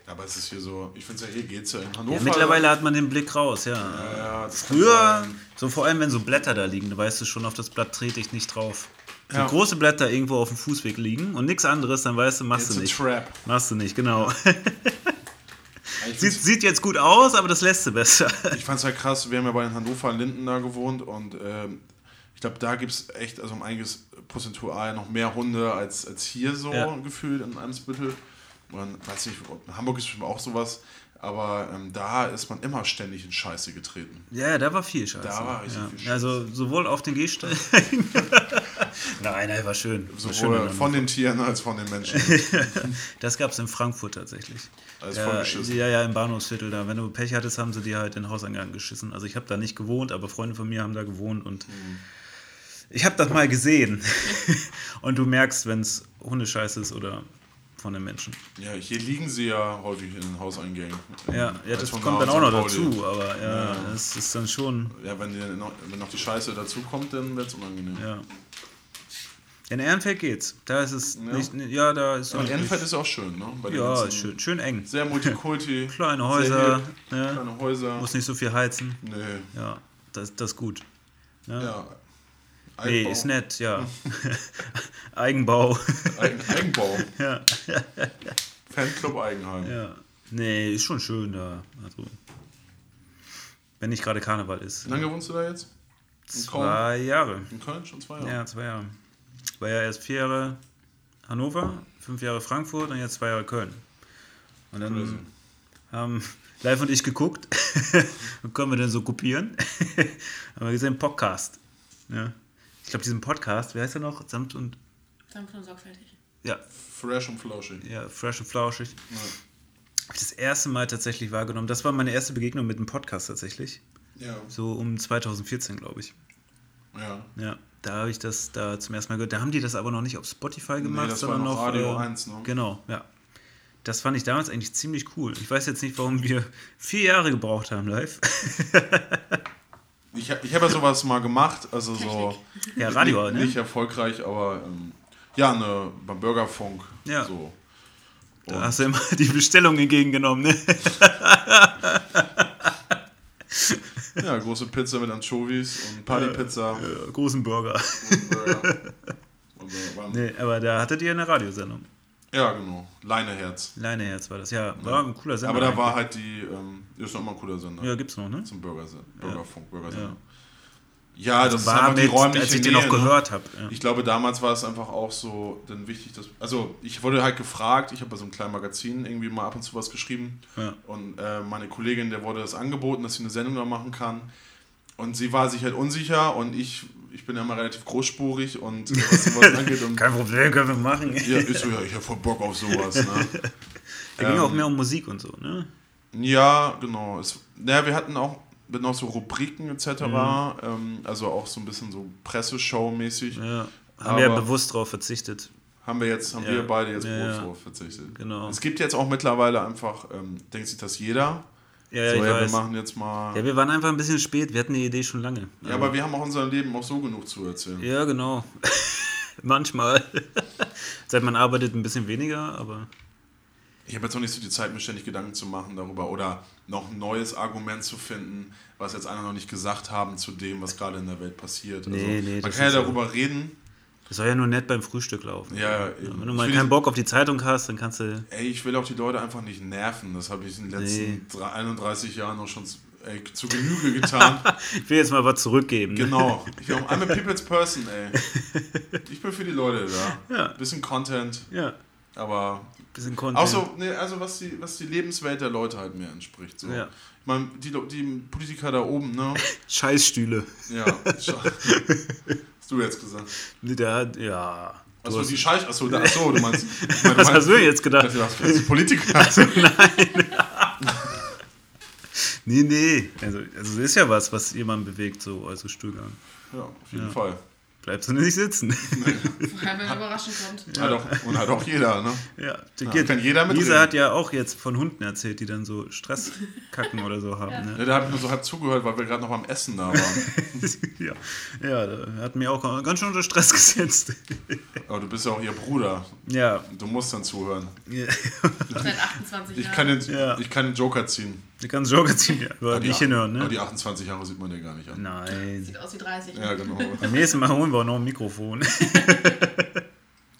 Aber es ist hier so, ich finde es ja, hier geht es ja in Hannover. Ja, mittlerweile hat man den Blick raus, ja. Ja, ja, Früher, so vor allem wenn so Blätter da liegen, da weißt du schon, auf das Blatt trete ich nicht drauf. So Ja. große Blätter irgendwo auf dem Fußweg liegen und nichts anderes, dann weißt du, machst It's du nicht. trap. Machst du nicht, genau. Sieht, sieht jetzt gut aus, aber das lässt du besser. Ich fand es ja krass, wir haben ja bei den Hannover Linden da gewohnt und ähm, ich glaube, da gibt es echt, also um einiges prozentual noch mehr Hunde als, als hier so Ja. gefühlt in Eimsbüttel. Man weiß nicht, Hamburg ist bestimmt auch sowas, aber ähm, da ist man immer ständig in Scheiße getreten. Ja, da war viel Scheiße. Da war richtig ja. viel Scheiße. Also sowohl auf den Gehsteig. nein, nein, war schön. War schön Sowohl miteinander. von den Tieren als von den Menschen. das gab es in Frankfurt tatsächlich. Alles Ja, ja, ja, im Bahnhofsviertel da. Wenn du Pech hattest, haben sie dir halt den Hauseingang geschissen. Also ich habe da nicht gewohnt, aber Freunde von mir haben da gewohnt und Mhm. ich habe das mal gesehen. und du merkst, wenn es Hundescheiße ist oder von den Menschen. Ja, hier liegen sie ja häufig in den Hauseingängen. Ja, ja das kommt da dann auch noch dazu, aber ja, es ist dann schon, Ja, wenn, die noch, wenn noch die Scheiße dazu kommt, dann wird es unangenehm. ja. In Ehrenfeld geht's. Da ist es Ja. nicht, ja, da ist Aber Ehrenfeld ist auch schön, ne? Bei Ja, ist schön, schön eng. Sehr multikulti. Kleine sehr Häuser, hip, ne? Kleine Häuser. muss nicht so viel heizen. Nee. Ja, das, das ist gut. Ja. Ja. Nee, ist nett, ja. Eigenbau. Eigen, Eigenbau. ja, Fanclub Eigenheim. ja. Nee, ist schon schön da. Also, wenn nicht gerade Karneval ist. Wie lange wohnst du da jetzt? In Köln? Zwei Jahre. In Köln schon zwei Jahre. Ja, zwei Jahre. War ja erst vier Jahre Hannover, fünf Jahre Frankfurt und jetzt zwei Jahre Köln. Und dann Crazy. haben Live und ich geguckt. Was können wir denn so kopieren? haben wir gesehen, Podcast. Ja. Ich glaube, diesen Podcast, wie heißt er noch? Samt und. Sanft und sorgfältig. Ja, Fresh und flauschig. ja fresh und flauschig. Ja. Habe ich das erste Mal tatsächlich wahrgenommen. Das war meine erste Begegnung mit einem Podcast tatsächlich. Ja. So um 2014, glaube ich. ja. Ja, da habe ich das da zum ersten Mal gehört. Da haben die das aber noch nicht auf Spotify gemacht, das war sondern noch auf Radio äh, 1, ne? Genau, ja. Das fand ich damals eigentlich ziemlich cool. Ich weiß jetzt nicht, warum wir vier Jahre gebraucht haben live. Ich, ich habe ja sowas mal gemacht, also so. ja, Radio, nicht, ne? nicht erfolgreich, aber ähm, ja, ne, beim Bürgerfunk. Ja. So. Da hast du immer die Bestellung entgegengenommen, ne? Ja, große Pizza mit Anchovies und Partypizza. Ja, großen Burger. Burger. Und, äh, waren- Nee, aber da hattet ihr eine Radiosendung. Ja, genau. Leineherz. Leineherz war das. Ja, war ein cooler Sender. Aber da war eigentlich. halt die, ähm, ist noch immer ein cooler Sender. Ja, gibt's noch, ne? Zum Bürgersender. Bürgerfunk, Bürgersender. Ja. Ja, das war die räumliche als ich den noch ne? gehört habe. Ja. Ich glaube, damals war es einfach auch so dann wichtig, dass. Also, ich wurde halt gefragt, ich habe bei so einem kleinen Magazin irgendwie mal ab und zu was geschrieben. Ja. Und äh, meine Kollegin, der wurde das angeboten, dass sie eine Sendung da machen kann. Und sie war sich halt unsicher und ich, ich bin ja immer relativ großspurig und äh, was sowas angeht. Und, Kein Problem, können wir machen. ja, ist so, ja, ich habe voll Bock auf sowas. Ne? Da ging auch Ähm, mehr um Musik und so, ne? Ja, genau. Es, naja, wir hatten auch mit noch so Rubriken etc. Mhm. Ähm, also auch so ein bisschen so Presseshow-mäßig. Ja. Haben wir ja bewusst drauf verzichtet. Haben wir jetzt, haben Ja. wir beide jetzt bewusst ja. drauf verzichtet. Genau. Es gibt jetzt auch mittlerweile einfach, ähm, denkt sich das jeder. Ja, ja, so, ja, wir machen jetzt mal. Ja, wir waren einfach ein bisschen spät. Wir hatten die Idee schon lange. Ja, aber wir haben auch unser Leben auch so genug zu erzählen. Ja, genau. Manchmal. Seit man arbeitet ein bisschen weniger, aber Ich habe jetzt noch nicht so die Zeit, mir ständig Gedanken zu machen darüber oder noch ein neues Argument zu finden, was jetzt einer noch nicht gesagt haben zu dem, was gerade in der Welt passiert. Also, Nee, nee, man kann ja ist so. darüber reden. das soll ja nur nett beim Frühstück laufen. Ja, Ja, wenn du mal keinen Bock auf die Zeitung hast, dann kannst du. Ey, ich will auch die Leute einfach nicht nerven. Das habe ich in den letzten Nee. drei- 31 Jahren noch schon zu, ey, zu Genüge getan. Ich will jetzt mal was zurückgeben. Ne? genau. Ich bin auch I'm a people's person, ey. Ich bin für die Leute da. Ja. Bisschen Content, Ja, aber bisschen Content. auch so, nee, also was die, was die Lebenswelt der Leute halt mehr entspricht. So. Ja. Ich meine, die, die Politiker da oben, ne? Scheißstühle. Ja. scha- Hast du jetzt gesagt. Nee, Der hat, ja. Du Achso, hast- die Scheiß. Achso, da- achso, du meinst. Ich meine, Was meinst- hast du jetzt gedacht? Dachte, du hast Politiker. Nee, nee. Also, also das ist ja was, was jemanden bewegt, so also Stuhlgang. Ja, auf jeden Ja. Fall. Bleibst du nicht sitzen. Vor allem, wenn eine Überraschung kommt. Hat auch, und hat auch jeder, ne? ja, Ja, kann jeder mitreden. Lisa hat ja auch jetzt von Hunden erzählt, die dann so Stresskacken oder so haben. Ne? Ja, da habe ich nur so halb zugehört, weil wir gerade noch beim Essen da waren. ja. ja, da hat mir auch ganz schön unter Stress gesetzt. Aber du bist ja auch ihr Bruder. ja. Du musst dann zuhören. ja. Seit 28 Ich Jahren. kann den, Ja. ich kann den Joker ziehen. Du kannst Joker ziehen, ja, aber Aber nicht die- hinhören, Aber ne? die 28 Jahre sieht man dir gar nicht an. Nein. Sieht aus wie 30. Ja, genau. Beim nächsten Mal holen wir auch noch ein Mikrofon.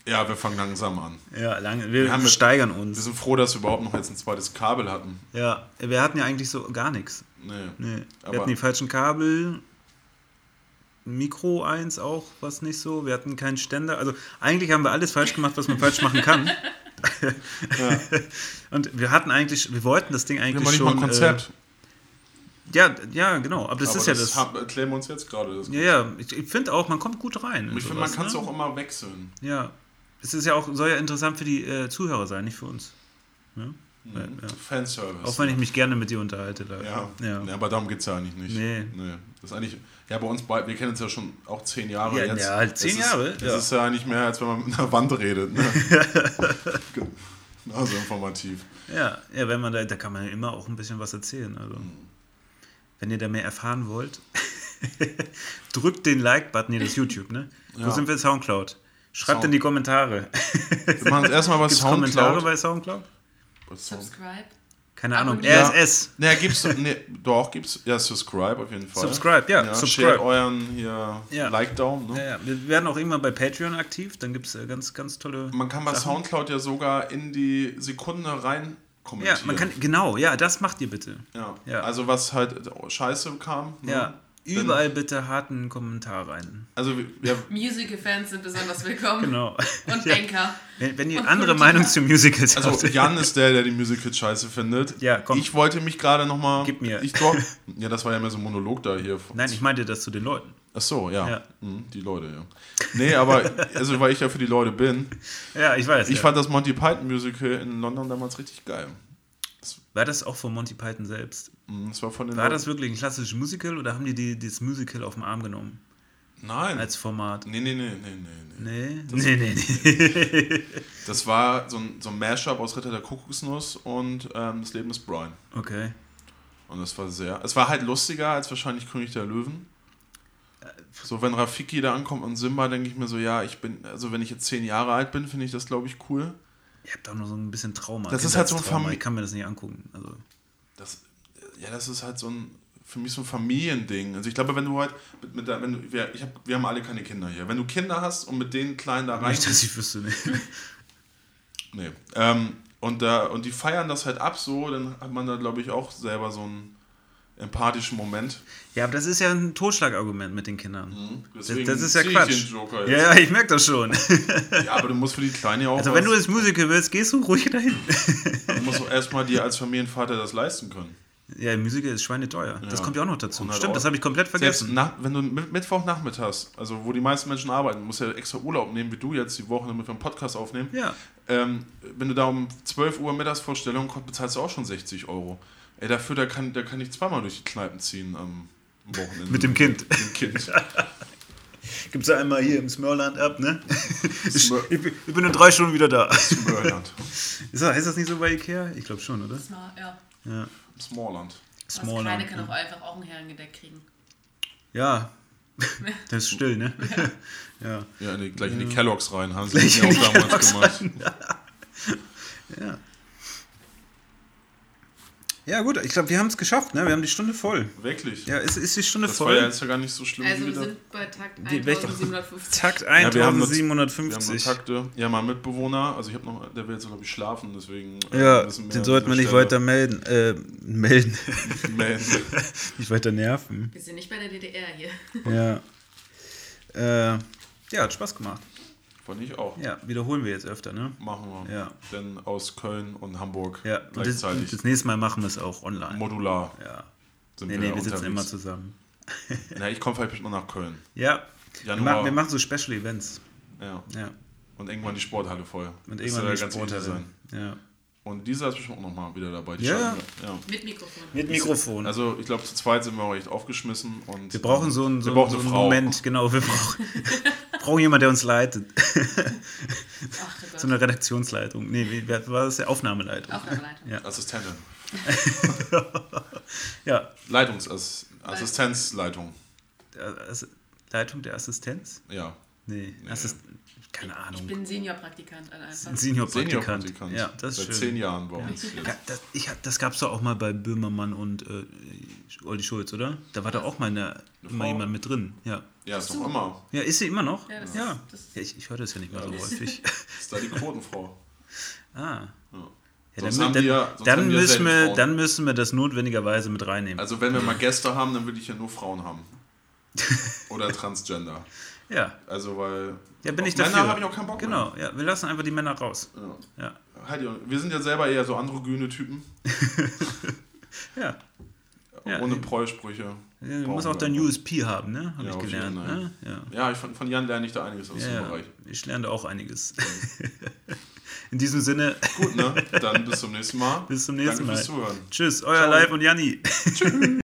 Ja, wir fangen langsam an. ja, lange. Wir, Wir haben mit- steigern Wir uns. sind froh, dass wir überhaupt noch jetzt ein zweites Kabel hatten. Ja, wir hatten ja eigentlich so gar nichts. Nee. Nee. Wir Aber- hatten die falschen Kabel. Mikro 1 auch, was nicht so. Wir hatten keinen Ständer. Also eigentlich haben wir alles falsch gemacht, was man falsch machen kann. Und wir hatten eigentlich, wir wollten das Ding Wir eigentlich nicht schon. mal ein Konzept. Äh, ja, ja, genau. Aber das aber ist ja das das. erklären wir uns jetzt gerade. Das- ja, ja. Ich, ich finde auch, man kommt gut rein. in Ich finde, man kann es ne? auch immer wechseln. Ja. Es ist ja auch, soll ja interessant für die äh, Zuhörer sein, nicht für uns. Ja? Ja, ja. Fanservice. Auch wenn ich mich gerne mit dir unterhalte. Da. Ja, ja. ja. aber darum geht es ja eigentlich nicht. Nee. Das ist eigentlich, ja, bei uns beiden, wir kennen uns ja schon auch zehn Jahre Ja, jetzt. ja, halt zehn Das Jahre, Ist, ja. Das ist ja eigentlich mehr, als wenn man mit einer Wand redet. Ne? also informativ. Ja, ja, wenn man da, da kann man ja immer auch ein bisschen was erzählen. Also, wenn ihr da mehr erfahren wollt, drückt den Like-Button, nee, das YouTube, ne? Wo Ja. sind wir? Soundcloud. Schreibt Sound- in die Kommentare. Wir machen es erstmal bei Gibt's Kommentare Soundcloud. bei Soundcloud? Bei Sound- Subscribe. Keine Ahnung. Abonnieren. RSS. Ja, gibt's, nee, doch, gibt's, ja, subscribe auf jeden Fall. Subscribe, ja, ja subscribe. Euren hier Ja. Like-Daumen, ne? Ja, ja. Wir werden auch irgendwann bei Patreon aktiv. Dann gibt es äh, ganz, ganz tolle. Man kann bei Sachen. Soundcloud ja sogar in die Sekunde rein Ja, kommentieren. man kann, genau, ja, das macht ihr bitte. Ja. Ja. Also was halt scheiße kam. Ne? Ja, überall bitte harten Kommentar rein. Also ja, Musical-Fans sind besonders willkommen. Genau. Und ja. Denker. Wenn, wenn ihr Und andere Politiker. Meinung zu Musicals also habt. Jan ist der, der die Musicals scheiße findet. Ja, komm. Ich wollte mich gerade nochmal. Gib mir. Ich doch, ja, das war ja mehr so ein Monolog da hier. Nein, ich meinte das zu den Leuten. Ach so, ja. Ja. Mhm, die Leute, ja. Nee, aber also weil ich ja für die Leute bin. Ja, ich weiß. Ich ja. fand das Monty Python Musical in London damals richtig geil. War das auch von Monty Python selbst? Mhm, Das war War das wirklich ein klassisches Musical oder haben die, die das Musical auf den Arm genommen Nein. als Format? Nee, nee, nee, nee, nee, nee. Nee, nee, nee. nee. Das war so ein, so ein Mashup aus Ritter der Kokosnuss und ähm, Das Leben ist Brian. Okay. Und das war sehr. Es war halt lustiger als wahrscheinlich König der Löwen. So, wenn Rafiki da ankommt und Simba, denke ich mir so, ja, ich bin, also wenn ich jetzt zehn Jahre alt bin, finde ich das, glaube ich, cool. Ihr habt auch nur so ein bisschen Trauma. Das ist halt so ein Ich kann mir das nicht angucken. Also, Das, ja, das ist halt so ein, für mich so ein Familiending. Also ich glaube, wenn du halt, mit, mit der, wenn du, wir, ich hab, wir haben alle keine Kinder hier. Wenn du Kinder hast und mit den Kleinen da rein. nicht, dass ich wüsste. Nee. Nee. Ähm, und, da, und die feiern das halt ab so, dann hat man da, glaube ich, auch selber so einen empathischen Moment. Ja, aber das ist ja ein Totschlagargument mit den Kindern. Das, Deswegen das ist ja Quatsch. Ja, ja, ich merke das schon. Ja, aber du musst für die Kleine ja auch. Also, wenn du das Musical willst, gehst du ruhig dahin. Du musst auch erstmal dir als Familienvater das leisten können. Ja, Musical ist schweineteuer. Das Ja. kommt ja auch noch dazu. 100 Stimmt, das habe ich komplett Selbst vergessen. nach, wenn du mit- Mittwochnachmittags, also wo die meisten Menschen arbeiten, musst du ja extra Urlaub nehmen, wie du jetzt die Woche, damit wir einen Podcast aufnehmen. Ja. Ähm, wenn du da um 12 Uhr Mittagsvorstellung kommst, bezahlst du auch schon 60 Euro. Ey, dafür, da kann, da kann ich zweimal durch die Kneipen ziehen am Wochenende. Mit dem Kind. Mit dem Kind. Gibt's ja einmal hier im Smörland ab, ne? Ich, Smör- ich, bin- in drei Stunden wieder da. Smörland. Ist das, heißt das nicht so bei Ikea? Ich glaube schon, oder? Smart, ja. Ja. Smallland. Das Kleine Smallland. kann auch einfach auch ein Herrengedeck kriegen. ja. Das ist still, ne? ja. Ja, gleich in die Kelloggs rein, haben sie Gleich ja auch damals gemacht. Ja. Ja, gut, ich glaube, wir haben es geschafft, ne? Wir haben die Stunde voll. Wirklich. Ja, ist, ist die Stunde das war voll? ja jetzt ja gar nicht so schlimm Also wir sind bei Takt Die- welche- 1750. Takt Ja, wir haben 1750. Ja, mein Mitbewohner, also ich habe noch, der will jetzt glaube ich schlafen, deswegen. äh, Ja, müssen wir den sollten wir nicht Stelle weiter melden. Äh, melden. melden. nicht weiter nerven. Wir sind nicht bei der DDR hier. Ja. Äh, ja, hat Spaß gemacht. Fand ich auch. Ja, wiederholen wir jetzt öfter, ne? Machen wir. Ja. Denn aus Köln und Hamburg Ja, und das, gleichzeitig das nächste Mal machen wir es auch online. modular Ja. sind Nee, wir, nee, wir unterwegs. sitzen immer zusammen. Ja, ich komme vielleicht mal nach Köln. Ja. Wir, machen, wir machen so Special Events. Ja. Ja. Und irgendwann die Sporthalle voll. Und Das irgendwann soll die ganz Sporthalle. sein. Ja. Und dieser ist bestimmt auch nochmal wieder dabei. Die Ja, ja. Mit Mikrofon. Mit Mikrofon. Also ich glaube, zu zweit sind wir auch echt aufgeschmissen. Und wir brauchen so einen, so, brauchen so eine einen Frau. Moment, genau. Wir brauchen, brauchen jemanden, der uns leitet. Ach. So eine Redaktionsleitung. Nee, wie wer war das? Der Aufnahmeleitung. Aufnahmeleitung. Ja. Assistentin. Ja. Leitungsassistenzleitung. Ass- Leitung der Assistenz? Ja. Nee, Assist keine Ich Ahnung. bin Seniorpraktikant an einfach. Senior-Praktikant. Seniorpraktikant. Ja, das ist Seit schön. zehn Jahren bei uns. Ja, das, ich, das gab es doch auch mal bei Böhmermann und äh, Olli Schulz, oder? Da war da auch mal eine, immer jemand mit drin. Ja, Ja, ist doch immer. ja ist sie immer noch? Ja, das- ja. das- ja ich, ich höre das ja nicht mehr so Ja. häufig. Ist da die Quotenfrau. ah. Ja. Ja, dann, dann, wir- sonst dann, müssen wir, Frauen. dann müssen wir das notwendigerweise mit reinnehmen. Also wenn wir mal Gäste haben, dann will ich ja nur Frauen haben. Oder Transgender. Ja, Also weil ja bin ich dafür. Männer habe ich auch keinen Bock Genau, ja, wir lassen einfach die Männer raus. mehr. Ja, Ja. Heidi, wir sind ja selber eher so androgyne Typen. ja. Ja, ohne eben. Prollsprüche. ja du musst auch dein. USP haben, ne? Habe Ja, ich gelernt. Ne? Ja. Ja, ich, von, von Jan lerne ich da einiges aus Ja, dem ja, Bereich. ich lerne da auch einiges. In diesem Sinne, Gut, ne? Dann bis zum nächsten Mal. bis zum nächsten Danke Mal. fürs Zuhören. Tschüss, euer Ciao. Live und Janni.